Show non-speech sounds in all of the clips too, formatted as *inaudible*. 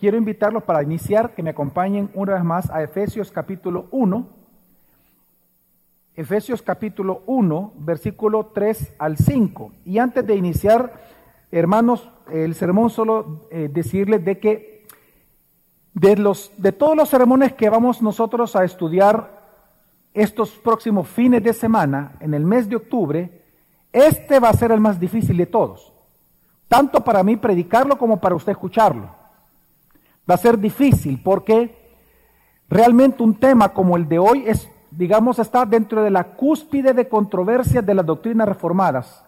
quiero invitarlos para iniciar que me acompañen una vez más a Efesios capítulo 1. Efesios capítulo 1, versículo 3 al 5. Y antes de iniciar, hermanos, el sermón solo eh, decirles de que de, los, de todos los sermones que vamos nosotros a estudiar estos próximos fines de semana, en el mes de octubre, este va a ser el más difícil de todos. Tanto para mí predicarlo como para usted escucharlo. Va a ser difícil porque realmente un tema como el de hoy es, digamos, está dentro de la cúspide de controversias de las doctrinas reformadas.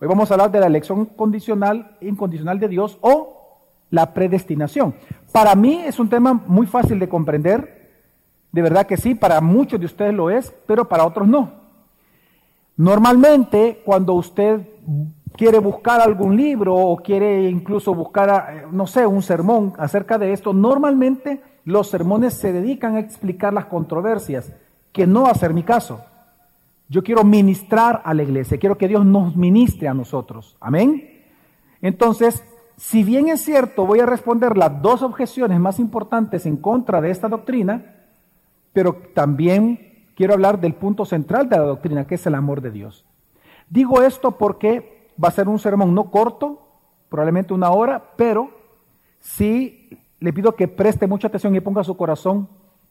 Hoy vamos a hablar de la elección condicional incondicional de Dios o la predestinación. Para mí es un tema muy fácil de comprender, de verdad que sí, para muchos de ustedes lo es, pero para otros no. Normalmente cuando usted quiere buscar algún libro o quiere incluso buscar, eh, no sé, un sermón acerca de esto, normalmente los sermones se dedican a explicar las controversias, que no va a ser mi caso. Yo quiero ministrar a la iglesia, quiero que Dios nos ministre a nosotros. Amén. Entonces, si bien es cierto, voy a responder las dos objeciones más importantes en contra de esta doctrina, pero también quiero hablar del punto central de la doctrina, que es el amor de Dios. Digo esto porque va a ser un sermón no corto, probablemente una hora, pero sí le pido que preste mucha atención y ponga su corazón,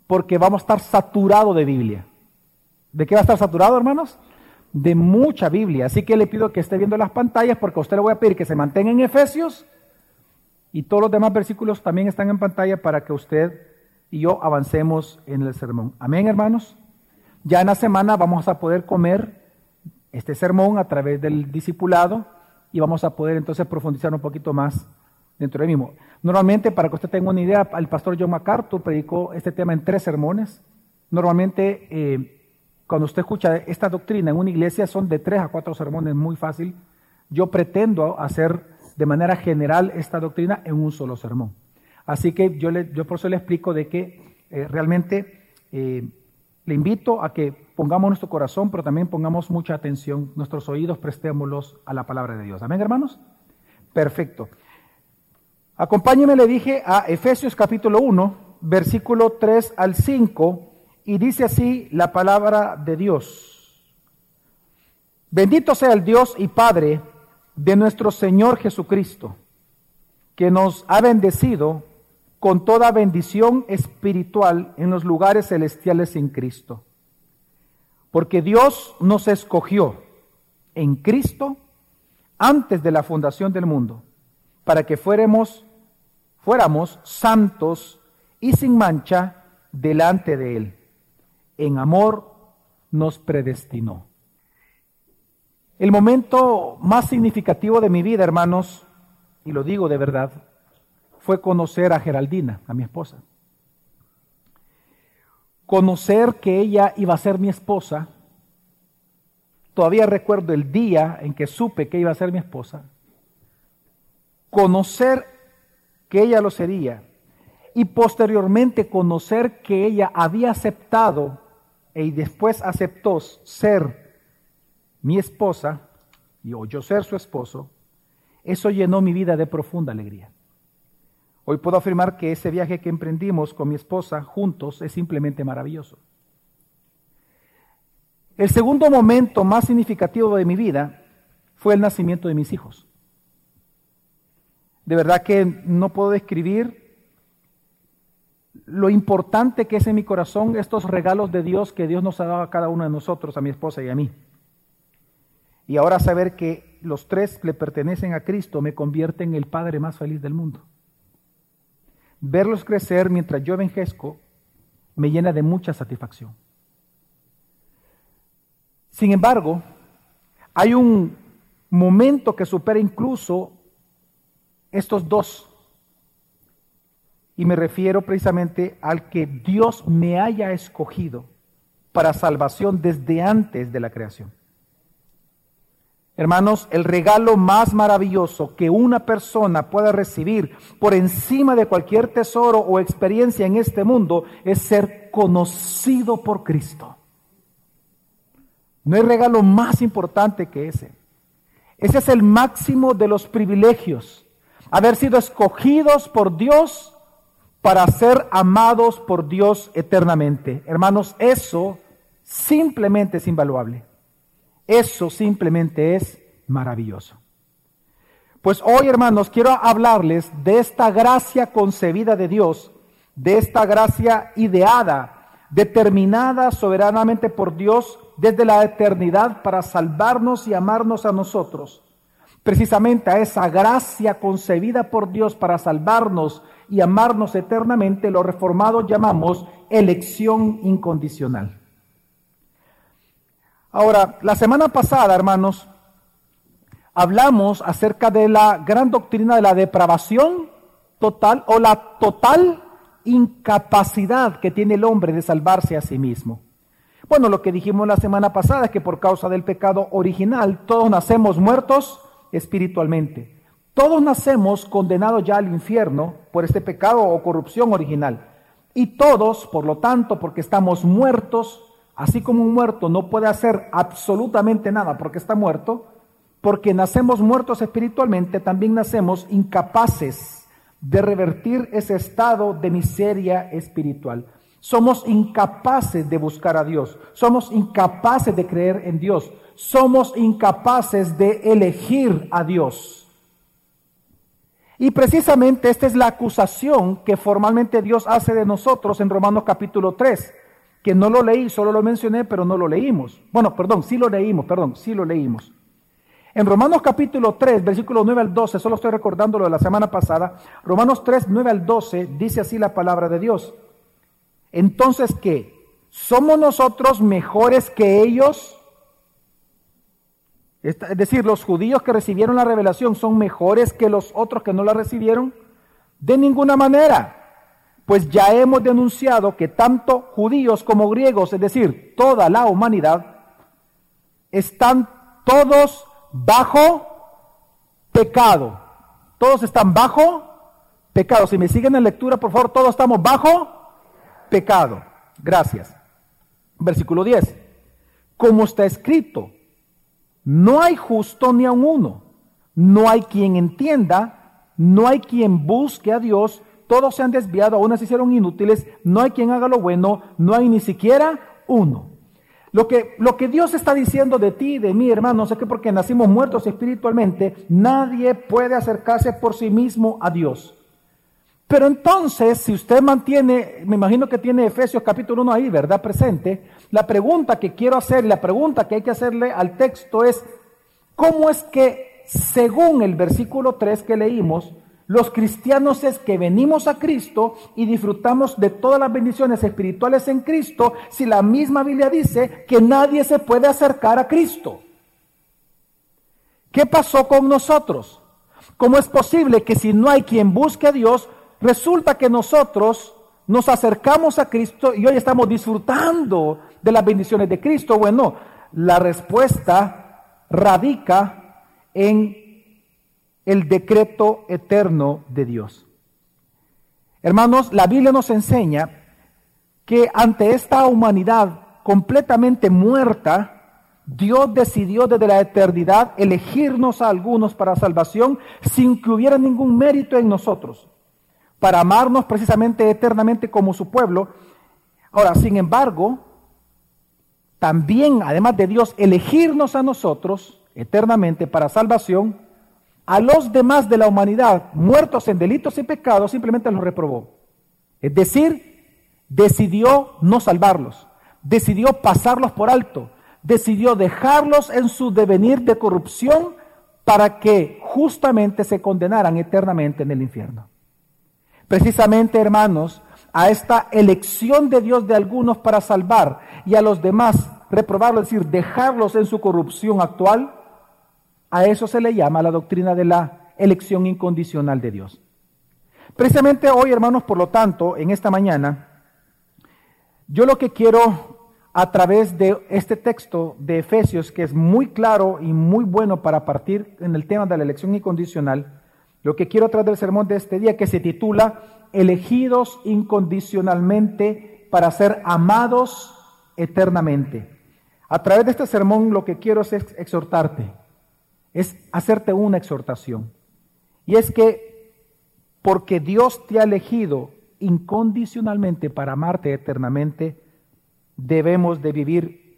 porque vamos a estar saturado de Biblia. ¿De qué va a estar saturado, hermanos? De mucha Biblia. Así que le pido que esté viendo las pantallas, porque a usted le voy a pedir que se mantenga en Efesios, y todos los demás versículos también están en pantalla para que usted y yo avancemos en el sermón. Amén, hermanos. Ya en la semana vamos a poder comer este sermón a través del discipulado y vamos a poder entonces profundizar un poquito más dentro del mismo. Normalmente, para que usted tenga una idea, el pastor John MacArthur predicó este tema en tres sermones. Normalmente, eh, cuando usted escucha esta doctrina en una iglesia, son de tres a cuatro sermones, muy fácil. Yo pretendo hacer de manera general esta doctrina en un solo sermón. Así que yo, le, por eso le explico de que eh, realmente eh, le invito a que pongamos nuestro corazón, pero también pongamos mucha atención, nuestros oídos prestémoslos a la palabra de Dios. Amén, hermanos. Perfecto. Acompáñeme, le dije, a Efesios capítulo 1, versículo 3 al 5, y dice así la palabra de Dios. Bendito sea el Dios y Padre de nuestro Señor Jesucristo, que nos ha bendecido con toda bendición espiritual en los lugares celestiales en Cristo. Porque Dios nos escogió en Cristo antes de la fundación del mundo, para que fuéramos, fuéramos santos y sin mancha delante de Él. En amor nos predestinó. El momento más significativo de mi vida, hermanos, y lo digo de verdad, fue conocer a Geraldina, a mi esposa. Conocer que ella iba a ser mi esposa. Todavía recuerdo el día en que supe que iba a ser mi esposa. Conocer que ella lo sería. Y posteriormente conocer que ella había aceptado y después aceptó ser mi esposa y o yo ser su esposo, eso llenó mi vida de profunda alegría. Hoy puedo afirmar que ese viaje que emprendimos con mi esposa juntos es simplemente maravilloso. El segundo momento más significativo de mi vida fue el nacimiento de mis hijos. De verdad que no puedo describir lo importante que es en mi corazón estos regalos de Dios que Dios nos ha dado a cada uno de nosotros, a mi esposa y a mí. Y ahora saber que los tres le pertenecen a Cristo me convierte en el padre más feliz del mundo. Verlos crecer mientras yo envejezco me llena de mucha satisfacción. Sin embargo, hay un momento que supera incluso estos dos. Y me refiero precisamente al que Dios me haya escogido para salvación desde antes de la creación. Hermanos, el regalo más maravilloso que una persona pueda recibir por encima de cualquier tesoro o experiencia en este mundo es ser conocido por Cristo. No hay regalo más importante que ese. Ese es el máximo de los privilegios. Haber sido escogidos por Dios para ser amados por Dios eternamente. Hermanos, eso simplemente es invaluable. Eso simplemente es maravilloso. Pues hoy, hermanos, quiero hablarles de esta gracia concebida de Dios, de esta gracia ideada, determinada soberanamente por Dios desde la eternidad para salvarnos y amarnos a nosotros. Precisamente a esa gracia concebida por Dios para salvarnos y amarnos eternamente, los reformados llamamos elección incondicional. Ahora, la semana pasada, hermanos, hablamos acerca de la gran doctrina de la depravación total o la total incapacidad que tiene el hombre de salvarse a sí mismo. Bueno, lo que dijimos la semana pasada es que por causa del pecado original todos nacemos muertos espiritualmente. Todos nacemos condenados ya al infierno por este pecado o corrupción original. Y todos, por lo tanto, porque estamos muertos, así como un muerto no puede hacer absolutamente nada porque está muerto, porque nacemos muertos espiritualmente, también nacemos incapaces de revertir ese estado de miseria espiritual. Somos incapaces de buscar a Dios, somos incapaces de creer en Dios, somos incapaces de elegir a Dios. Y precisamente esta es la acusación que formalmente Dios hace de nosotros en Romanos capítulo 3, no lo leí, solo lo mencioné, pero no lo leímos. Bueno, perdón, sí lo leímos, perdón, sí lo leímos. En Romanos capítulo 3, versículos 9 al 12, solo estoy recordando lo de la semana pasada, Romanos 3, 9 al 12, dice así la palabra de Dios. Entonces, ¿qué? ¿Somos nosotros mejores que ellos? Es decir, los judíos que recibieron la revelación son mejores que los otros que no la recibieron? De ninguna manera. Pues ya hemos denunciado que tanto judíos como griegos, es decir, toda la humanidad, están todos bajo pecado. Todos están bajo pecado. Si me siguen en lectura, por favor, todos estamos bajo pecado. Gracias. Versículo 10. Como está escrito, no hay justo ni a uno, no hay quien entienda, no hay quien busque a Dios, todos se han desviado, aún se hicieron inútiles, no hay quien haga lo bueno, no hay ni siquiera uno. Lo que, lo que Dios está diciendo de ti de mí, hermanos, es que porque nacimos muertos espiritualmente, nadie puede acercarse por sí mismo a Dios. Pero entonces, si usted mantiene, me imagino que tiene Efesios capítulo 1 ahí, ¿verdad? Presente, la pregunta que quiero hacer, la pregunta que hay que hacerle al texto es, ¿cómo es que, según el versículo 3 que leímos, los cristianos es que venimos a Cristo y disfrutamos de todas las bendiciones espirituales en Cristo si la misma Biblia dice que nadie se puede acercar a Cristo? ¿Qué pasó con nosotros? ¿Cómo es posible que si no hay quien busque a Dios, Resulta que nosotros nos acercamos a Cristo y hoy estamos disfrutando de las bendiciones de Cristo. Bueno, la respuesta radica en el decreto eterno de Dios. Hermanos, la Biblia nos enseña que ante esta humanidad completamente muerta, Dios decidió desde la eternidad elegirnos a algunos para salvación sin que hubiera ningún mérito en nosotros para amarnos precisamente eternamente como su pueblo. Ahora, sin embargo, también, además de Dios, elegirnos a nosotros eternamente para salvación, a los demás de la humanidad muertos en delitos y pecados simplemente los reprobó. Es decir, decidió no salvarlos, decidió pasarlos por alto, decidió dejarlos en su devenir de corrupción para que justamente se condenaran eternamente en el infierno. Precisamente, hermanos, a esta elección de Dios de algunos para salvar y a los demás reprobarlos, es decir, dejarlos en su corrupción actual, a eso se le llama la doctrina de la elección incondicional de Dios. Precisamente hoy, hermanos, por lo tanto, en esta mañana, yo lo que quiero a través de este texto de Efesios, que es muy claro y muy bueno para partir en el tema de la elección incondicional, lo que quiero traer del sermón de este día, que se titula Elegidos incondicionalmente para ser amados eternamente. A través de este sermón lo que quiero es exhortarte, es hacerte una exhortación. Y es que porque Dios te ha elegido incondicionalmente para amarte eternamente, debemos de vivir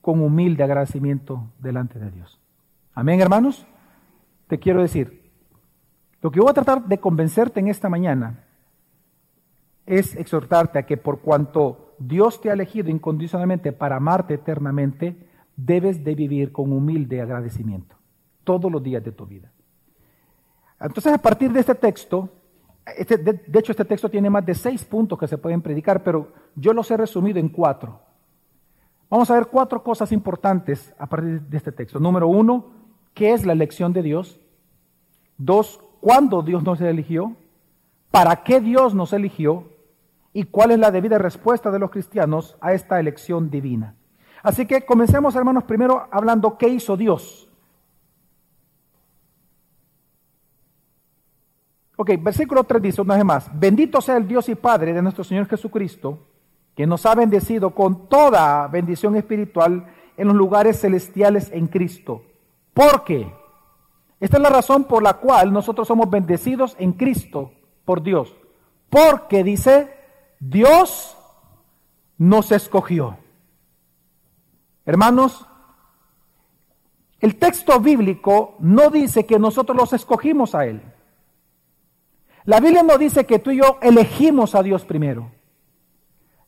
con humilde agradecimiento delante de Dios. Amén, hermanos. Te quiero decir, lo que voy a tratar de convencerte en esta mañana es exhortarte a que por cuanto Dios te ha elegido incondicionalmente para amarte eternamente, debes de vivir con humilde agradecimiento todos los días de tu vida. Entonces, a partir de este texto, este, de, hecho este texto tiene más de seis puntos que se pueden predicar, pero yo los he resumido en cuatro. Vamos a ver cuatro cosas importantes a partir de este texto. Número uno, ¿qué es la elección de Dios? Dos, ¿cuándo Dios nos eligió? ¿Para qué Dios nos eligió? ¿Y cuál es la debida respuesta de los cristianos a esta elección divina? Así que comencemos, hermanos, primero hablando qué hizo Dios. Ok, versículo 3 dice una vez más, bendito sea el Dios y Padre de nuestro Señor Jesucristo, que nos ha bendecido con toda bendición espiritual en los lugares celestiales en Cristo. ¿Por qué? Esta es la razón por la cual nosotros somos bendecidos en Cristo por Dios. Porque dice, Dios nos escogió. Hermanos, el texto bíblico no dice que nosotros los escogimos a Él. La Biblia no dice que tú y yo elegimos a Dios primero.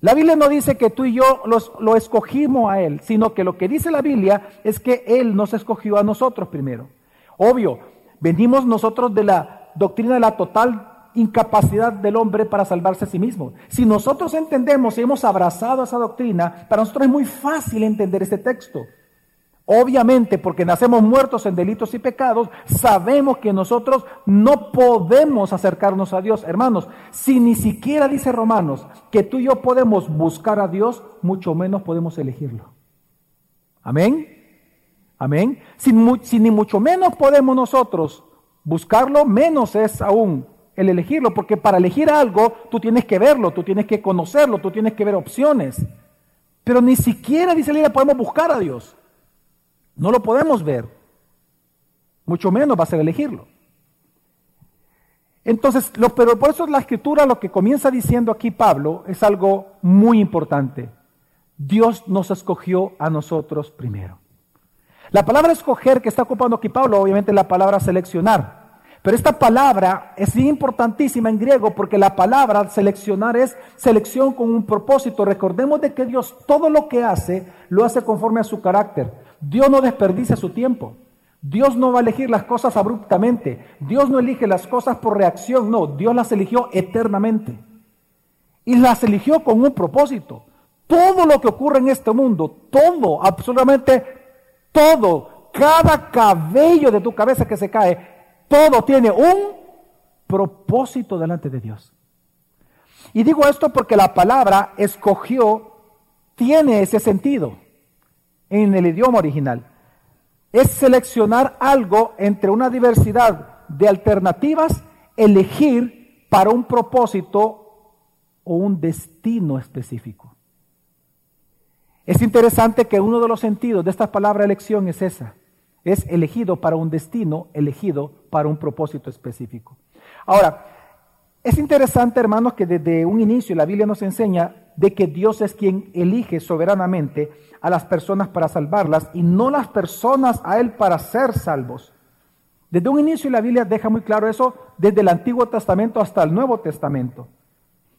La Biblia no dice que tú y yo los, lo escogimos a Él, sino que lo que dice la Biblia es que Él nos escogió a nosotros primero. Obvio, venimos nosotros de la doctrina de la total incapacidad del hombre para salvarse a sí mismo. Si nosotros entendemos y hemos abrazado esa doctrina, para nosotros es muy fácil entender este texto. Obviamente, porque nacemos muertos en delitos y pecados, sabemos que nosotros no podemos acercarnos a Dios. Hermanos, si ni siquiera dice Romanos que tú y yo podemos buscar a Dios, mucho menos podemos elegirlo. Amén. Amén. Si, ni mucho menos podemos nosotros buscarlo, menos es aún el elegirlo, porque para elegir algo tú tienes que verlo, tú tienes que conocerlo, tú tienes que ver opciones. Pero ni siquiera, dice la podemos buscar a Dios. No lo podemos ver. Mucho menos va a ser elegirlo. Entonces, lo, pero por eso la escritura lo que comienza diciendo aquí Pablo es algo muy importante. Dios nos escogió a nosotros primero. La palabra escoger que está ocupando aquí Pablo, obviamente la palabra seleccionar. Pero esta palabra es importantísima en griego porque la palabra seleccionar es selección con un propósito. Recordemos de que Dios todo lo que hace lo hace conforme a su carácter. Dios no desperdicia su tiempo. Dios no va a elegir las cosas abruptamente. Dios no elige las cosas por reacción. No, Dios las eligió eternamente. Y las eligió con un propósito. Todo lo que ocurre en este mundo, todo, absolutamente todo, cada cabello de tu cabeza que se cae, todo tiene un propósito delante de Dios. Y digo esto porque la palabra escogió tiene ese sentido en el idioma original. Es seleccionar algo entre una diversidad de alternativas, elegir para un propósito o un destino específico. Es interesante que uno de los sentidos de esta palabra elección es esa. Es elegido para un destino, elegido para un propósito específico. Ahora, es interesante, hermanos, que desde un inicio la Biblia nos enseña de que Dios es quien elige soberanamente a las personas para salvarlas y no las personas a Él para ser salvos. Desde un inicio la Biblia deja muy claro eso desde el Antiguo Testamento hasta el Nuevo Testamento.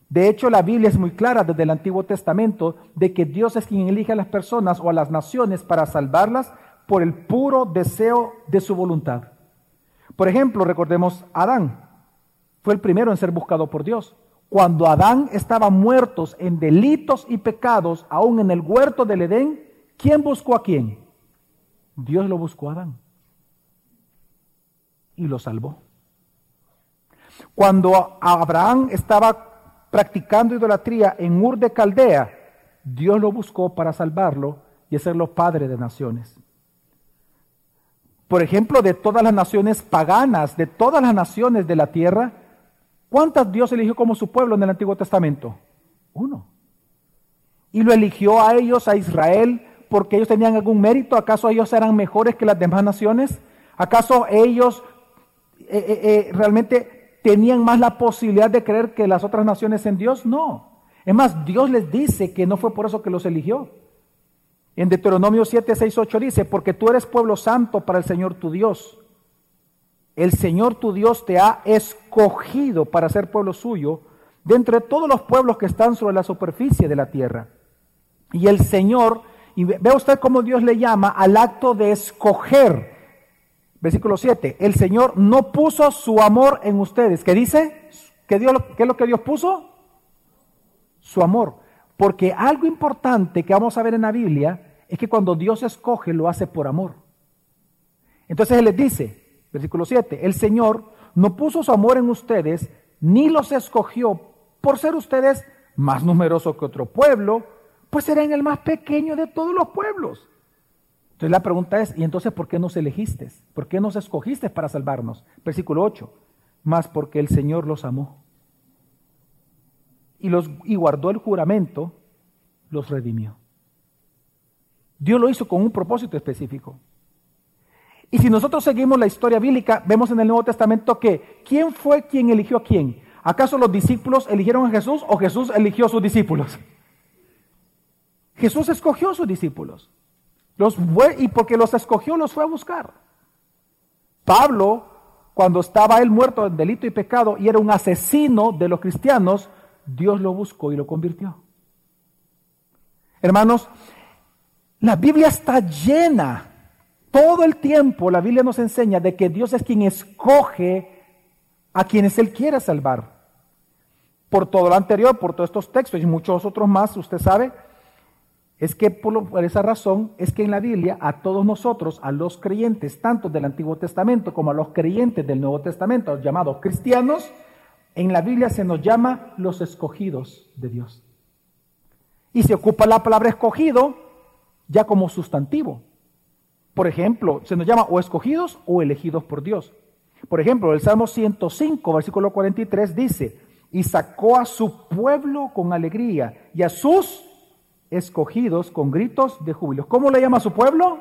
De hecho, la Biblia es muy clara desde el Antiguo Testamento de que Dios es quien elige a las personas o a las naciones para salvarlas por el puro deseo de su voluntad. Por ejemplo, recordemos Adán. Fue el primero en ser buscado por Dios. Cuando Adán estaba muertos en delitos y pecados, aún en el huerto del Edén, ¿quién buscó a quién? Dios lo buscó a Adán y lo salvó. Cuando Abraham estaba practicando idolatría en Ur de Caldea, Dios lo buscó para salvarlo y hacerlo padre de naciones. Por ejemplo, de todas las naciones paganas, de todas las naciones de la tierra, ¿Cuántas Dios eligió como su pueblo en el Antiguo Testamento? Uno. Y lo eligió a ellos, a Israel, porque ellos tenían algún mérito. ¿Acaso ellos eran mejores que las demás naciones? ¿Acaso ellos eh, eh, eh, realmente tenían más la posibilidad de creer que las otras naciones en Dios? No. Es más, Dios les dice que no fue por eso que los eligió. En Deuteronomio 7, 6, 8 dice, porque tú eres pueblo santo para el Señor tu Dios. El Señor tu Dios te ha escogido para ser pueblo suyo de entre todos los pueblos que están sobre la superficie de la tierra. Y el Señor, y ve usted cómo Dios le llama al acto de escoger. Versículo 7, el Señor no puso su amor en ustedes. ¿Qué dice? ¿Qué, Dios, ¿Qué es lo que Dios puso? Su amor. Porque algo importante que vamos a ver en la Biblia es que cuando Dios escoge lo hace por amor. Entonces Él les dice, versículo 7, el Señor no puso su amor en ustedes, ni los escogió por ser ustedes más numerosos que otro pueblo, pues eran el más pequeño de todos los pueblos. Entonces la pregunta es, ¿y entonces por qué nos elegiste? ¿Por qué nos escogiste para salvarnos? Versículo 8, más porque el Señor los amó y, los, y guardó el juramento, los redimió. Dios lo hizo con un propósito específico. Y si nosotros seguimos la historia bíblica, vemos en el Nuevo Testamento que ¿quién fue quien eligió a quién? ¿Acaso los discípulos eligieron a Jesús o Jesús eligió a sus discípulos? Jesús escogió a sus discípulos. Los fue, y porque los escogió, los fue a buscar. Pablo, cuando estaba él muerto en delito y pecado y era un asesino de los cristianos, Dios lo buscó y lo convirtió. Hermanos, la Biblia está llena, todo el tiempo la Biblia nos enseña de que Dios es quien escoge a quienes Él quiere salvar. Por todo lo anterior, por todos estos textos y muchos otros más, usted sabe, es que por, esa razón es que en la Biblia a todos nosotros, a los creyentes, tanto del Antiguo Testamento como a los creyentes del Nuevo Testamento, llamados cristianos, en la Biblia se nos llama los escogidos de Dios. Y se ocupa la palabra escogido ya como sustantivo. Por ejemplo, se nos llama o escogidos o elegidos por Dios. Por ejemplo, el Salmo 105, versículo 43 dice, y sacó a su pueblo con alegría y a sus escogidos con gritos de júbilo. ¿Cómo le llama a su pueblo?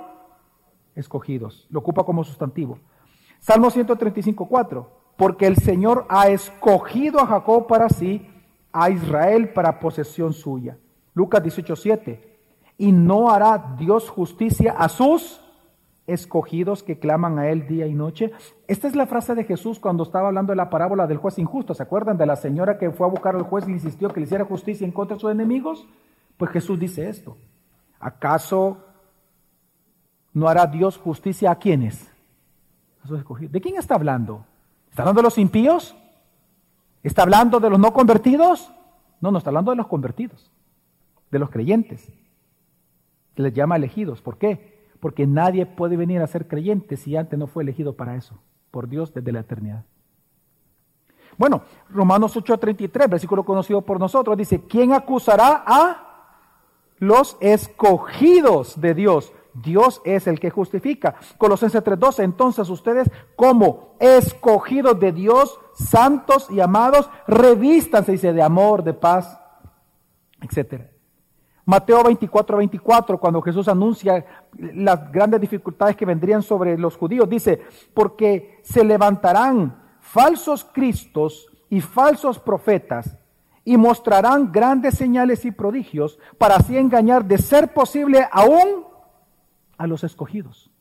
Escogidos. Lo ocupa como sustantivo. Salmo 135, 4 porque el Señor ha escogido a Jacob para sí, a Israel para posesión suya. Lucas 18:7. Y no hará Dios justicia a sus escogidos que claman a él día y noche. Esta es la frase de Jesús cuando estaba hablando de la parábola del juez injusto. ¿Se acuerdan de la señora que fue a buscar al juez y le insistió que le hiciera justicia en contra de sus enemigos? Pues Jesús dice esto. ¿Acaso no hará Dios justicia a quienes? ¿De quién está hablando? ¿Está hablando de los impíos? ¿Está hablando de los no convertidos? No, no está hablando de los convertidos, de los creyentes. Se les llama elegidos. ¿Por qué? Porque nadie puede venir a ser creyente si antes no fue elegido para eso, por Dios desde la eternidad. Bueno, Romanos 8:33, versículo conocido por nosotros, dice, ¿quién acusará a los escogidos de Dios? Dios es el que justifica. Colosenses 3:12, entonces ustedes como escogidos de Dios, santos y amados, revístanse, dice, de amor, de paz, etc. Mateo 24, 24, cuando Jesús anuncia las grandes dificultades que vendrían sobre los judíos, dice, porque se levantarán falsos cristos y falsos profetas y mostrarán grandes señales y prodigios para así engañar de ser posible aún a los escogidos.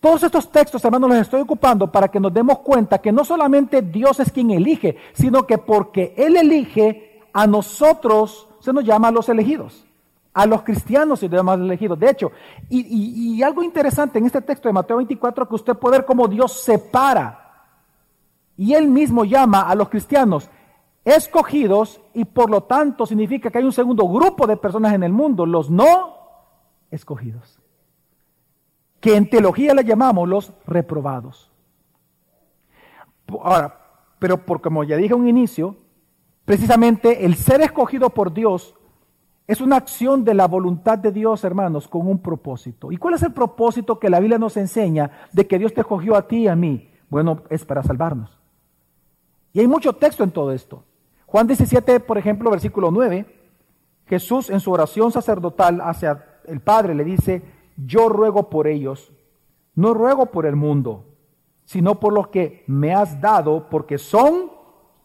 Todos estos textos, hermanos, los estoy ocupando para que nos demos cuenta que no solamente Dios es quien elige, sino que porque Él elige, a nosotros se nos llama a los elegidos. A los cristianos nos llama elegidos. De hecho, y, y algo interesante en este texto de Mateo 24, que usted puede ver cómo Dios separa. Y Él mismo llama a los cristianos escogidos y por lo tanto significa que hay un segundo grupo de personas en el mundo, los no escogidos que en teología le llamamos los reprobados. Ahora, pero por como ya dije a un inicio, precisamente el ser escogido por Dios es una acción de la voluntad de Dios, hermanos, con un propósito. ¿Y cuál es el propósito que la Biblia nos enseña de que Dios te escogió a ti y a mí? Bueno, es para salvarnos. Y hay mucho texto en todo esto. Juan 17, por ejemplo, versículo 9, Jesús en su oración sacerdotal hacia el Padre le dice, yo ruego por ellos, no ruego por el mundo, sino por los que me has dado, porque son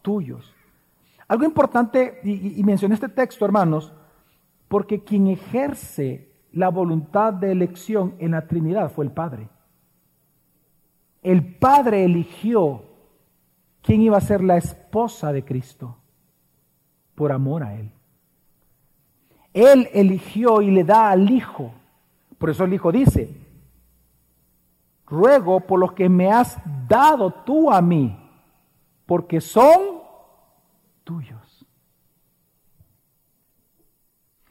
tuyos. Algo importante, y, y mencioné este texto, hermanos, porque quien ejerce la voluntad de elección en la Trinidad fue el Padre. El Padre eligió quién iba a ser la esposa de Cristo por amor a Él. Él eligió y le da al Hijo. Por eso el Hijo dice, ruego por los que me has dado tú a mí, porque son tuyos.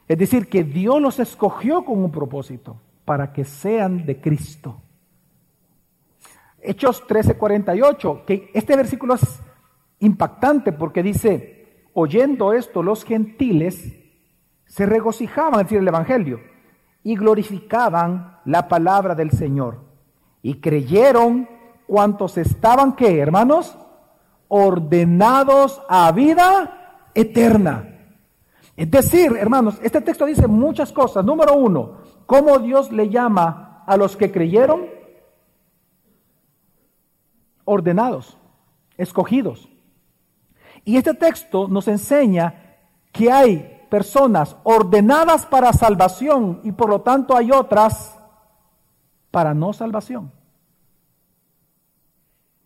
Es decir, que Dios los escogió con un propósito, para que sean de Cristo. Hechos 13:48, que este versículo es impactante porque dice, oyendo esto los gentiles se regocijaban, es decir, el Evangelio, y glorificaban la palabra del Señor. Y creyeron cuantos estaban, ¿qué, hermanos? Ordenados a vida eterna. Es decir, hermanos, este texto dice muchas cosas. Número uno, cómo Dios le llama a los que creyeron ordenados, escogidos. Y este texto nos enseña que hay personas ordenadas para salvación y por lo tanto hay otras para no salvación.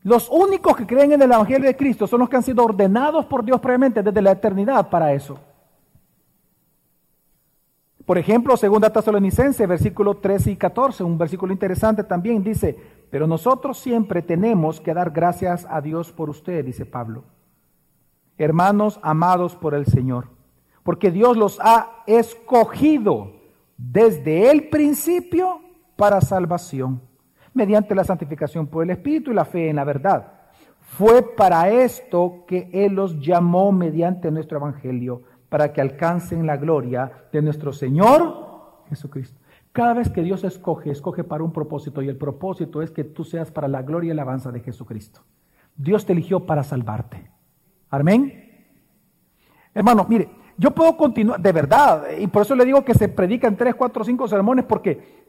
Los únicos que creen en el Evangelio de Cristo son los que han sido ordenados por Dios previamente desde la eternidad para eso. Por ejemplo, segunda Tesalonicense, versículo 13 y 14, un versículo interesante también dice, pero nosotros siempre tenemos que dar gracias a Dios por usted, dice Pablo. Hermanos amados por el Señor, porque Dios los ha escogido desde el principio para salvación, mediante la santificación por el Espíritu y la fe en la verdad. Fue para esto que Él los llamó mediante nuestro Evangelio para que alcancen la gloria de nuestro Señor Jesucristo. Cada vez que Dios escoge, escoge para un propósito y el propósito es que tú seas para la gloria y alabanza de Jesucristo. Dios te eligió para salvarte. Amén. Hermano, mire, yo puedo continuar, de verdad, y por eso le digo que se predican tres, cuatro, cinco sermones, porque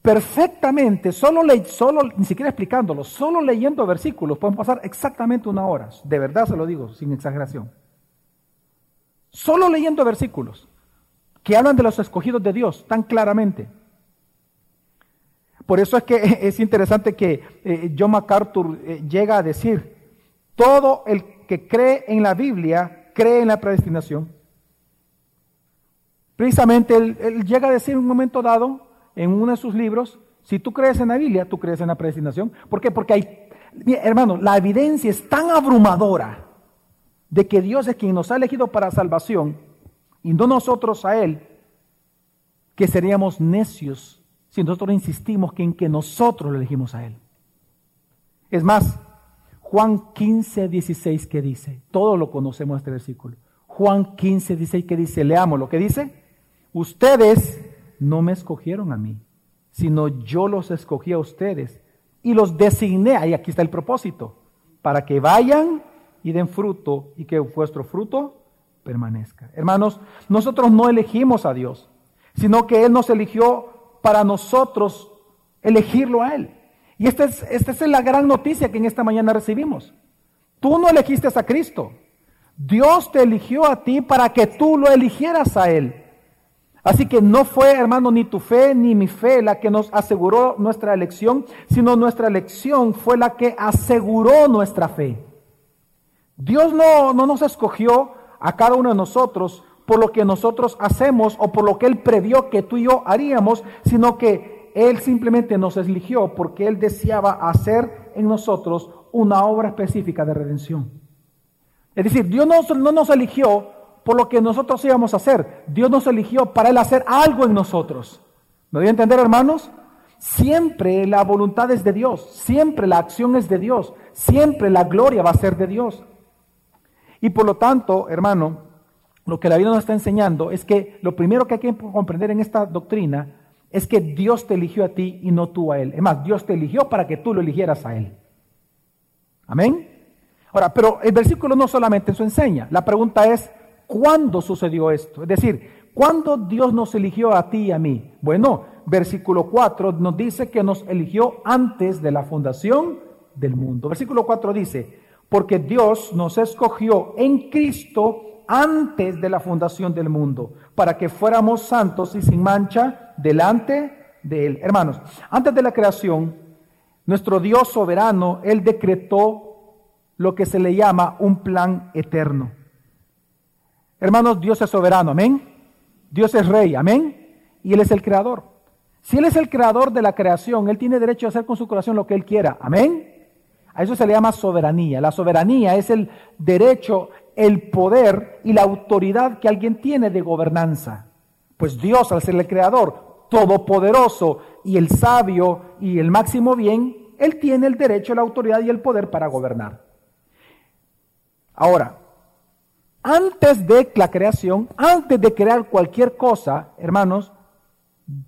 perfectamente, solo, le, solo ni siquiera explicándolo, solo leyendo versículos, pueden pasar exactamente una hora. De verdad se lo digo, sin exageración. Solo leyendo versículos que hablan de los escogidos de Dios tan claramente. Por eso es que *laughs* es interesante que eh, John MacArthur eh, llega a decir, todo el que cree en la Biblia cree en la predestinación. Precisamente él, él llega a decir en un momento dado, en uno de sus libros, si tú crees en la Biblia, tú crees en la predestinación. ¿Por qué? Porque hay, hermano, la evidencia es tan abrumadora de que Dios es quien nos ha elegido para salvación y no nosotros a Él, que seríamos necios si nosotros insistimos en que nosotros lo elegimos a Él. Es más, Juan 15, 16 que dice, todo lo conocemos este versículo. Juan 15, 16 que dice, leamos lo que dice, ustedes no me escogieron a mí, sino yo los escogí a ustedes y los designé, ahí aquí está el propósito, para que vayan y den fruto y que vuestro fruto permanezca. Hermanos, nosotros no elegimos a Dios, sino que Él nos eligió para nosotros elegirlo a Él. Y esta es, esta es la gran noticia que en esta mañana recibimos. Tú no elegiste a Cristo. Dios te eligió a ti para que tú lo eligieras a Él. Así que no fue, hermano, ni tu fe ni mi fe la que nos aseguró nuestra elección, sino nuestra elección fue la que aseguró nuestra fe. Dios no, no nos escogió a cada uno de nosotros por lo que nosotros hacemos o por lo que Él previó que tú y yo haríamos, sino que Él simplemente nos eligió porque Él deseaba hacer en nosotros una obra específica de redención. Es decir, Dios no, no nos eligió por lo que nosotros íbamos a hacer, Dios nos eligió para Él hacer algo en nosotros. ¿Me voy a entender, hermanos? Siempre la voluntad es de Dios, siempre la acción es de Dios, siempre la gloria va a ser de Dios. Y por lo tanto, hermano, lo que la Biblia nos está enseñando es que lo primero que hay que comprender en esta doctrina es que Dios te eligió a ti y no tú a Él. Es más, Dios te eligió para que tú lo eligieras a Él. Amén. Ahora, pero el versículo no solamente eso enseña. La pregunta es, ¿cuándo sucedió esto? Es decir, ¿cuándo Dios nos eligió a ti y a mí? Bueno, versículo 4 nos dice que nos eligió antes de la fundación del mundo. Versículo 4 dice, porque Dios nos escogió en Cristo antes de la fundación del mundo, para que fuéramos santos y sin mancha delante de Él. Hermanos, antes de la creación, nuestro Dios soberano, Él decretó lo que se le llama un plan eterno. Hermanos, Dios es soberano, amén. Dios es rey, amén. Y Él es el creador. Si Él es el creador de la creación, Él tiene derecho a hacer con su creación lo que Él quiera, amén. A eso se le llama soberanía. La soberanía es el derecho, el poder y la autoridad que alguien tiene de gobernanza. Pues Dios, al ser el creador, todopoderoso y el sabio y el máximo bien, Él tiene el derecho, la autoridad y el poder para gobernar. Ahora, antes de la creación, antes de crear cualquier cosa, hermanos,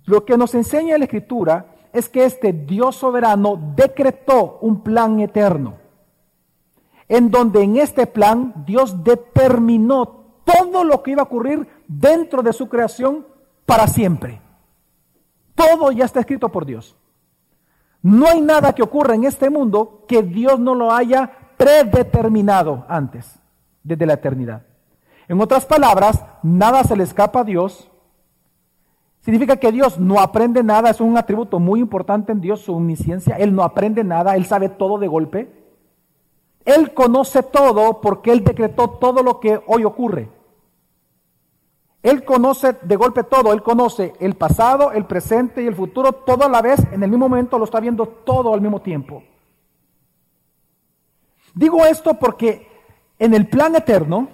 lo que nos enseña la Escritura es que este Dios soberano decretó un plan eterno, en donde en este plan Dios determinó todo lo que iba a ocurrir dentro de su creación para siempre. Todo ya está escrito por Dios. No hay nada que ocurra en este mundo que Dios no lo haya predeterminado antes, desde la eternidad. En otras palabras, nada se le escapa a Dios. Significa que Dios no aprende nada, es un atributo muy importante en Dios, su omnisciencia. Él no aprende nada, Él sabe todo de golpe. Él conoce todo porque Él decretó todo lo que hoy ocurre. Él conoce de golpe todo, Él conoce el pasado, el presente y el futuro, todo a la vez, en el mismo momento lo está viendo todo al mismo tiempo. Digo esto porque en el plan eterno,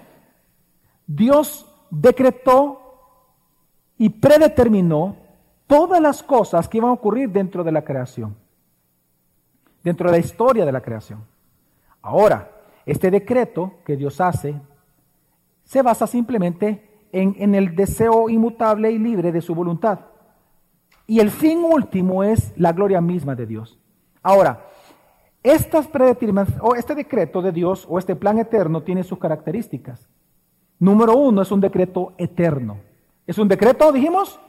Dios decretó y predeterminó todas las cosas que iban a ocurrir dentro de la creación, dentro de la historia de la creación. Ahora, este decreto que Dios hace se basa simplemente en, el deseo inmutable y libre de su voluntad. Y el fin último es la gloria misma de Dios. Ahora, estas o este decreto de Dios o este plan eterno tiene sus características. Número uno, es un decreto eterno. ¿Es un decreto, dijimos?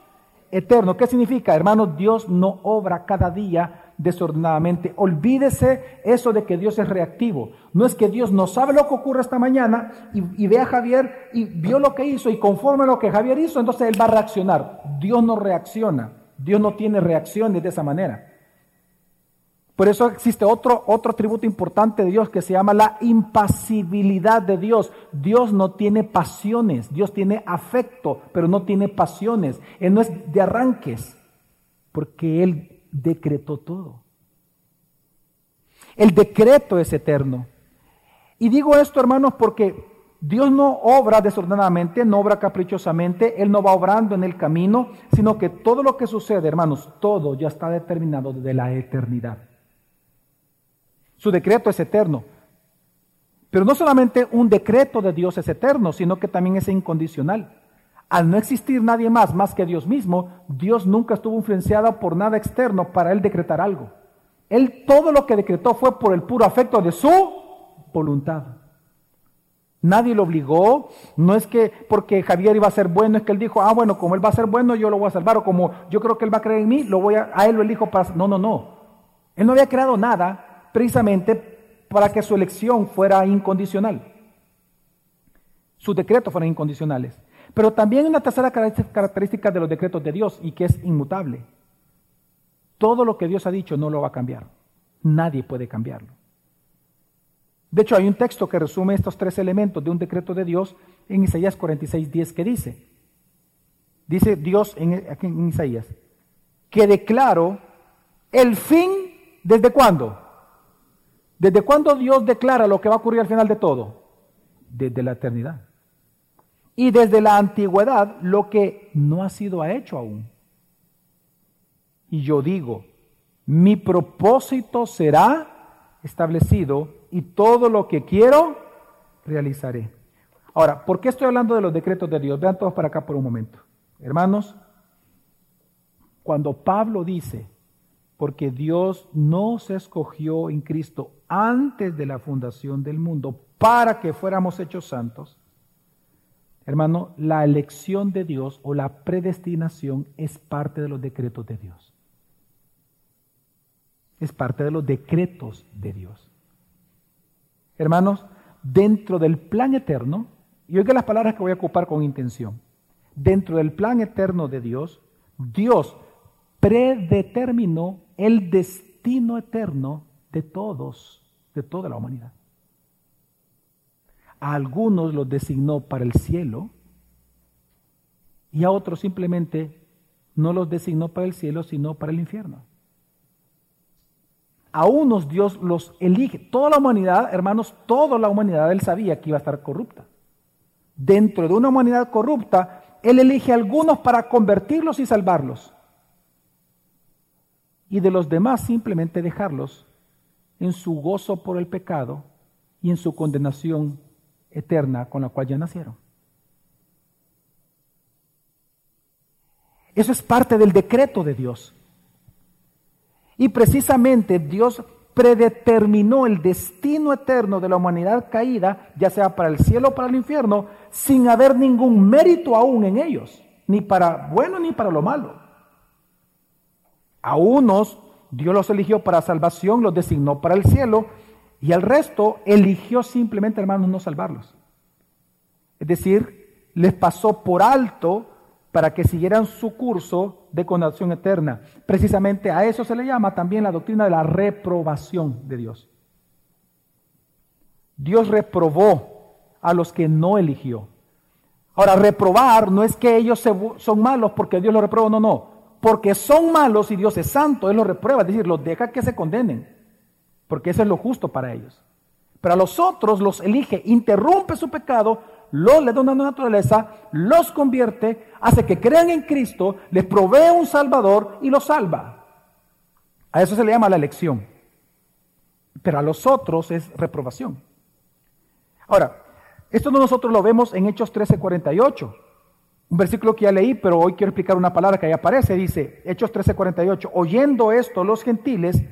Eterno. ¿Qué significa? Hermanos, Dios no obra cada día desordenadamente. Olvídese eso de que Dios es reactivo. No es que Dios no sabe lo que ocurre esta mañana y, y, ve a Javier y vio lo que hizo y conforme a lo que Javier hizo, entonces él va a reaccionar. Dios no reacciona. Dios no tiene reacciones de esa manera. Por eso existe otro, otro atributo importante de Dios que se llama la impasibilidad de Dios. Dios no tiene pasiones, Dios tiene afecto, pero no tiene pasiones. Él no es de arranques, porque Él decretó todo. El decreto es eterno. Y digo esto, hermanos, porque Dios no obra desordenadamente, no obra caprichosamente, Él no va obrando en el camino, sino que todo lo que sucede, hermanos, todo ya está determinado desde la eternidad. Su decreto es eterno. Pero no solamente un decreto de Dios es eterno, sino que también es incondicional. Al no existir nadie más más que Dios mismo, Dios nunca estuvo influenciado por nada externo para él decretar algo. Él todo lo que decretó fue por el puro afecto de su voluntad. Nadie lo obligó, no es que porque Javier iba a ser bueno, es que él dijo, ah, bueno, como él va a ser bueno, yo lo voy a salvar, o como yo creo que él va a creer en mí, lo voy a, a él lo elijo para... No, no, no. Él no había creado nada, precisamente para que su elección fuera incondicional. Sus decretos fueran incondicionales. Pero también una tercera característica de los decretos de Dios y que es inmutable. Todo lo que Dios ha dicho no lo va a cambiar. Nadie puede cambiarlo. De hecho, hay un texto que resume estos tres elementos de un decreto de Dios en Isaías 46, 10 que dice, dice Dios en, en Isaías, que declaro el fin desde cuándo? ¿Desde cuándo Dios declara lo que va a ocurrir al final de todo? Desde la eternidad. Y desde la antigüedad lo que no ha sido hecho aún. Y yo digo, mi propósito será establecido y todo lo que quiero realizaré. Ahora, ¿por qué estoy hablando de los decretos de Dios? Vean todos para acá por un momento. Hermanos, cuando Pablo dice, porque Dios nos escogió en Cristo antes de la fundación del mundo para que fuéramos hechos santos. Hermano, la elección de Dios o la predestinación es parte de los decretos de Dios. Es parte de los decretos de Dios. hermanos, dentro del plan eterno, y oiga las palabras que voy a ocupar con intención, dentro del plan eterno de Dios, Dios predeterminó el destino eterno de todos, de toda la humanidad. A algunos los designó para el cielo y a otros simplemente no los designó para el cielo, sino para el infierno. A unos Dios los elige. Toda la humanidad, hermanos, toda la humanidad, Él sabía que iba a estar corrupta. Dentro de una humanidad corrupta, Él elige a algunos para convertirlos y salvarlos. Y de los demás simplemente dejarlos en su gozo por el pecado y en su condenación eterna con la cual ya nacieron. Eso es parte del decreto de Dios. Y precisamente Dios predeterminó el destino eterno de la humanidad caída, ya sea para el cielo o para el infierno, sin haber ningún mérito aún en ellos, ni para bueno ni para lo malo. A unos Dios los eligió para salvación, los designó para el cielo, y al resto eligió simplemente, hermanos, no salvarlos. Es decir, les pasó por alto para que siguieran su curso de condenación eterna. Precisamente a eso se le llama también la doctrina de la reprobación de Dios. Dios reprobó a los que no eligió. Ahora, reprobar no es que ellos son malos porque Dios los reprobó, no, no. Porque son malos y Dios es santo, Él los reprueba, es decir, los deja que se condenen. Porque eso es lo justo para ellos. Pero a los otros los elige, interrumpe su pecado, los le da una naturaleza, los convierte, hace que crean en Cristo, les provee un Salvador y los salva. A eso se le llama la elección. Pero a los otros es reprobación. Ahora, esto nosotros lo vemos en Hechos 13:48. Un versículo que ya leí, pero hoy quiero explicar una palabra que ahí aparece. Dice, Hechos 13:48, oyendo esto los gentiles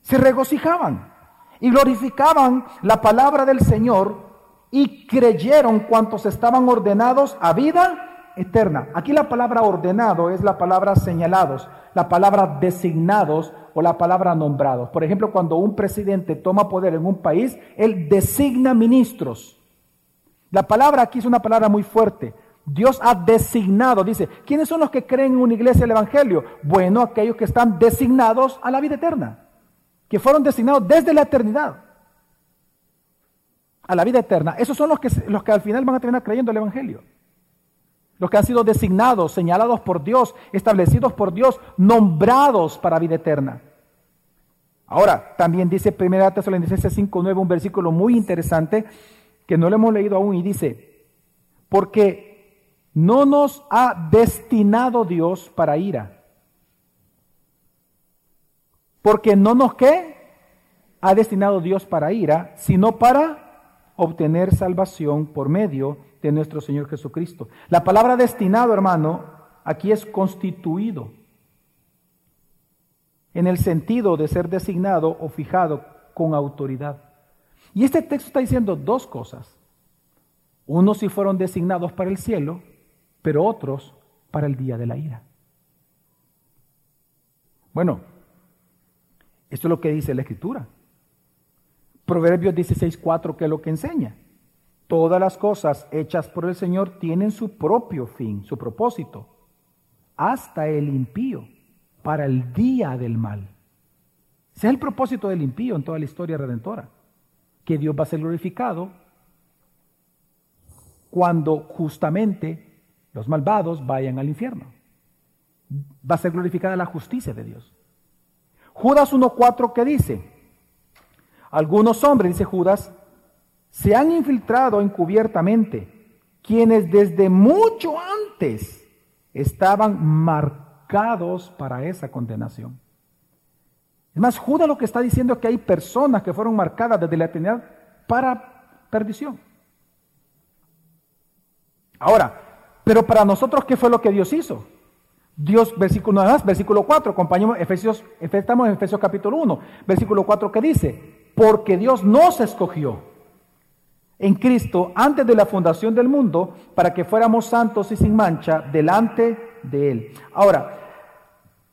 se regocijaban y glorificaban la palabra del Señor y creyeron cuantos estaban ordenados a vida eterna. Aquí la palabra ordenado es la palabra señalados, la palabra designados o la palabra nombrados. Por ejemplo, cuando un presidente toma poder en un país, él designa ministros. La palabra aquí es una palabra muy fuerte. Dios ha designado, dice, ¿quiénes son los que creen en una iglesia del Evangelio? Bueno, aquellos que están designados a la vida eterna, que fueron designados desde la eternidad a la vida eterna, esos son los que, los que al final van a terminar creyendo el Evangelio. Los que han sido designados, señalados por Dios, establecidos por Dios, nombrados para vida eterna. Ahora, también dice 1 Tesalonicenses 5.9, un versículo muy interesante que no lo hemos leído aún y dice, porque no nos ha destinado Dios para ira. Porque no nos qué ha destinado Dios para ira, sino para obtener salvación por medio de nuestro Señor Jesucristo. La palabra destinado, hermano, aquí es constituido, en el sentido de ser designado o fijado con autoridad. Y este texto está diciendo dos cosas. Unos sí fueron designados para el cielo, pero otros para el día de la ira. Bueno, esto es lo que dice la Escritura. Proverbios 16.4, que es lo que enseña. Todas las cosas hechas por el Señor tienen su propio fin, su propósito, hasta el impío, para el día del mal. Ese es el propósito del impío en toda la historia redentora, que Dios va a ser glorificado cuando justamente los malvados vayan al infierno. Va a ser glorificada la justicia de Dios. Judas 1.4 que dice, algunos hombres, dice Judas, se han infiltrado encubiertamente, quienes desde mucho antes estaban marcados para esa condenación. Es más, Judas lo que está diciendo es que hay personas que fueron marcadas desde la eternidad para perdición. Ahora, pero para nosotros, ¿qué fue lo que Dios hizo? Dios, versículo más, versículo 4, acompañamos Efesios, estamos en Efesios capítulo 1, versículo 4 que dice, porque Dios nos escogió en Cristo antes de la fundación del mundo para que fuéramos santos y sin mancha delante de Él. Ahora,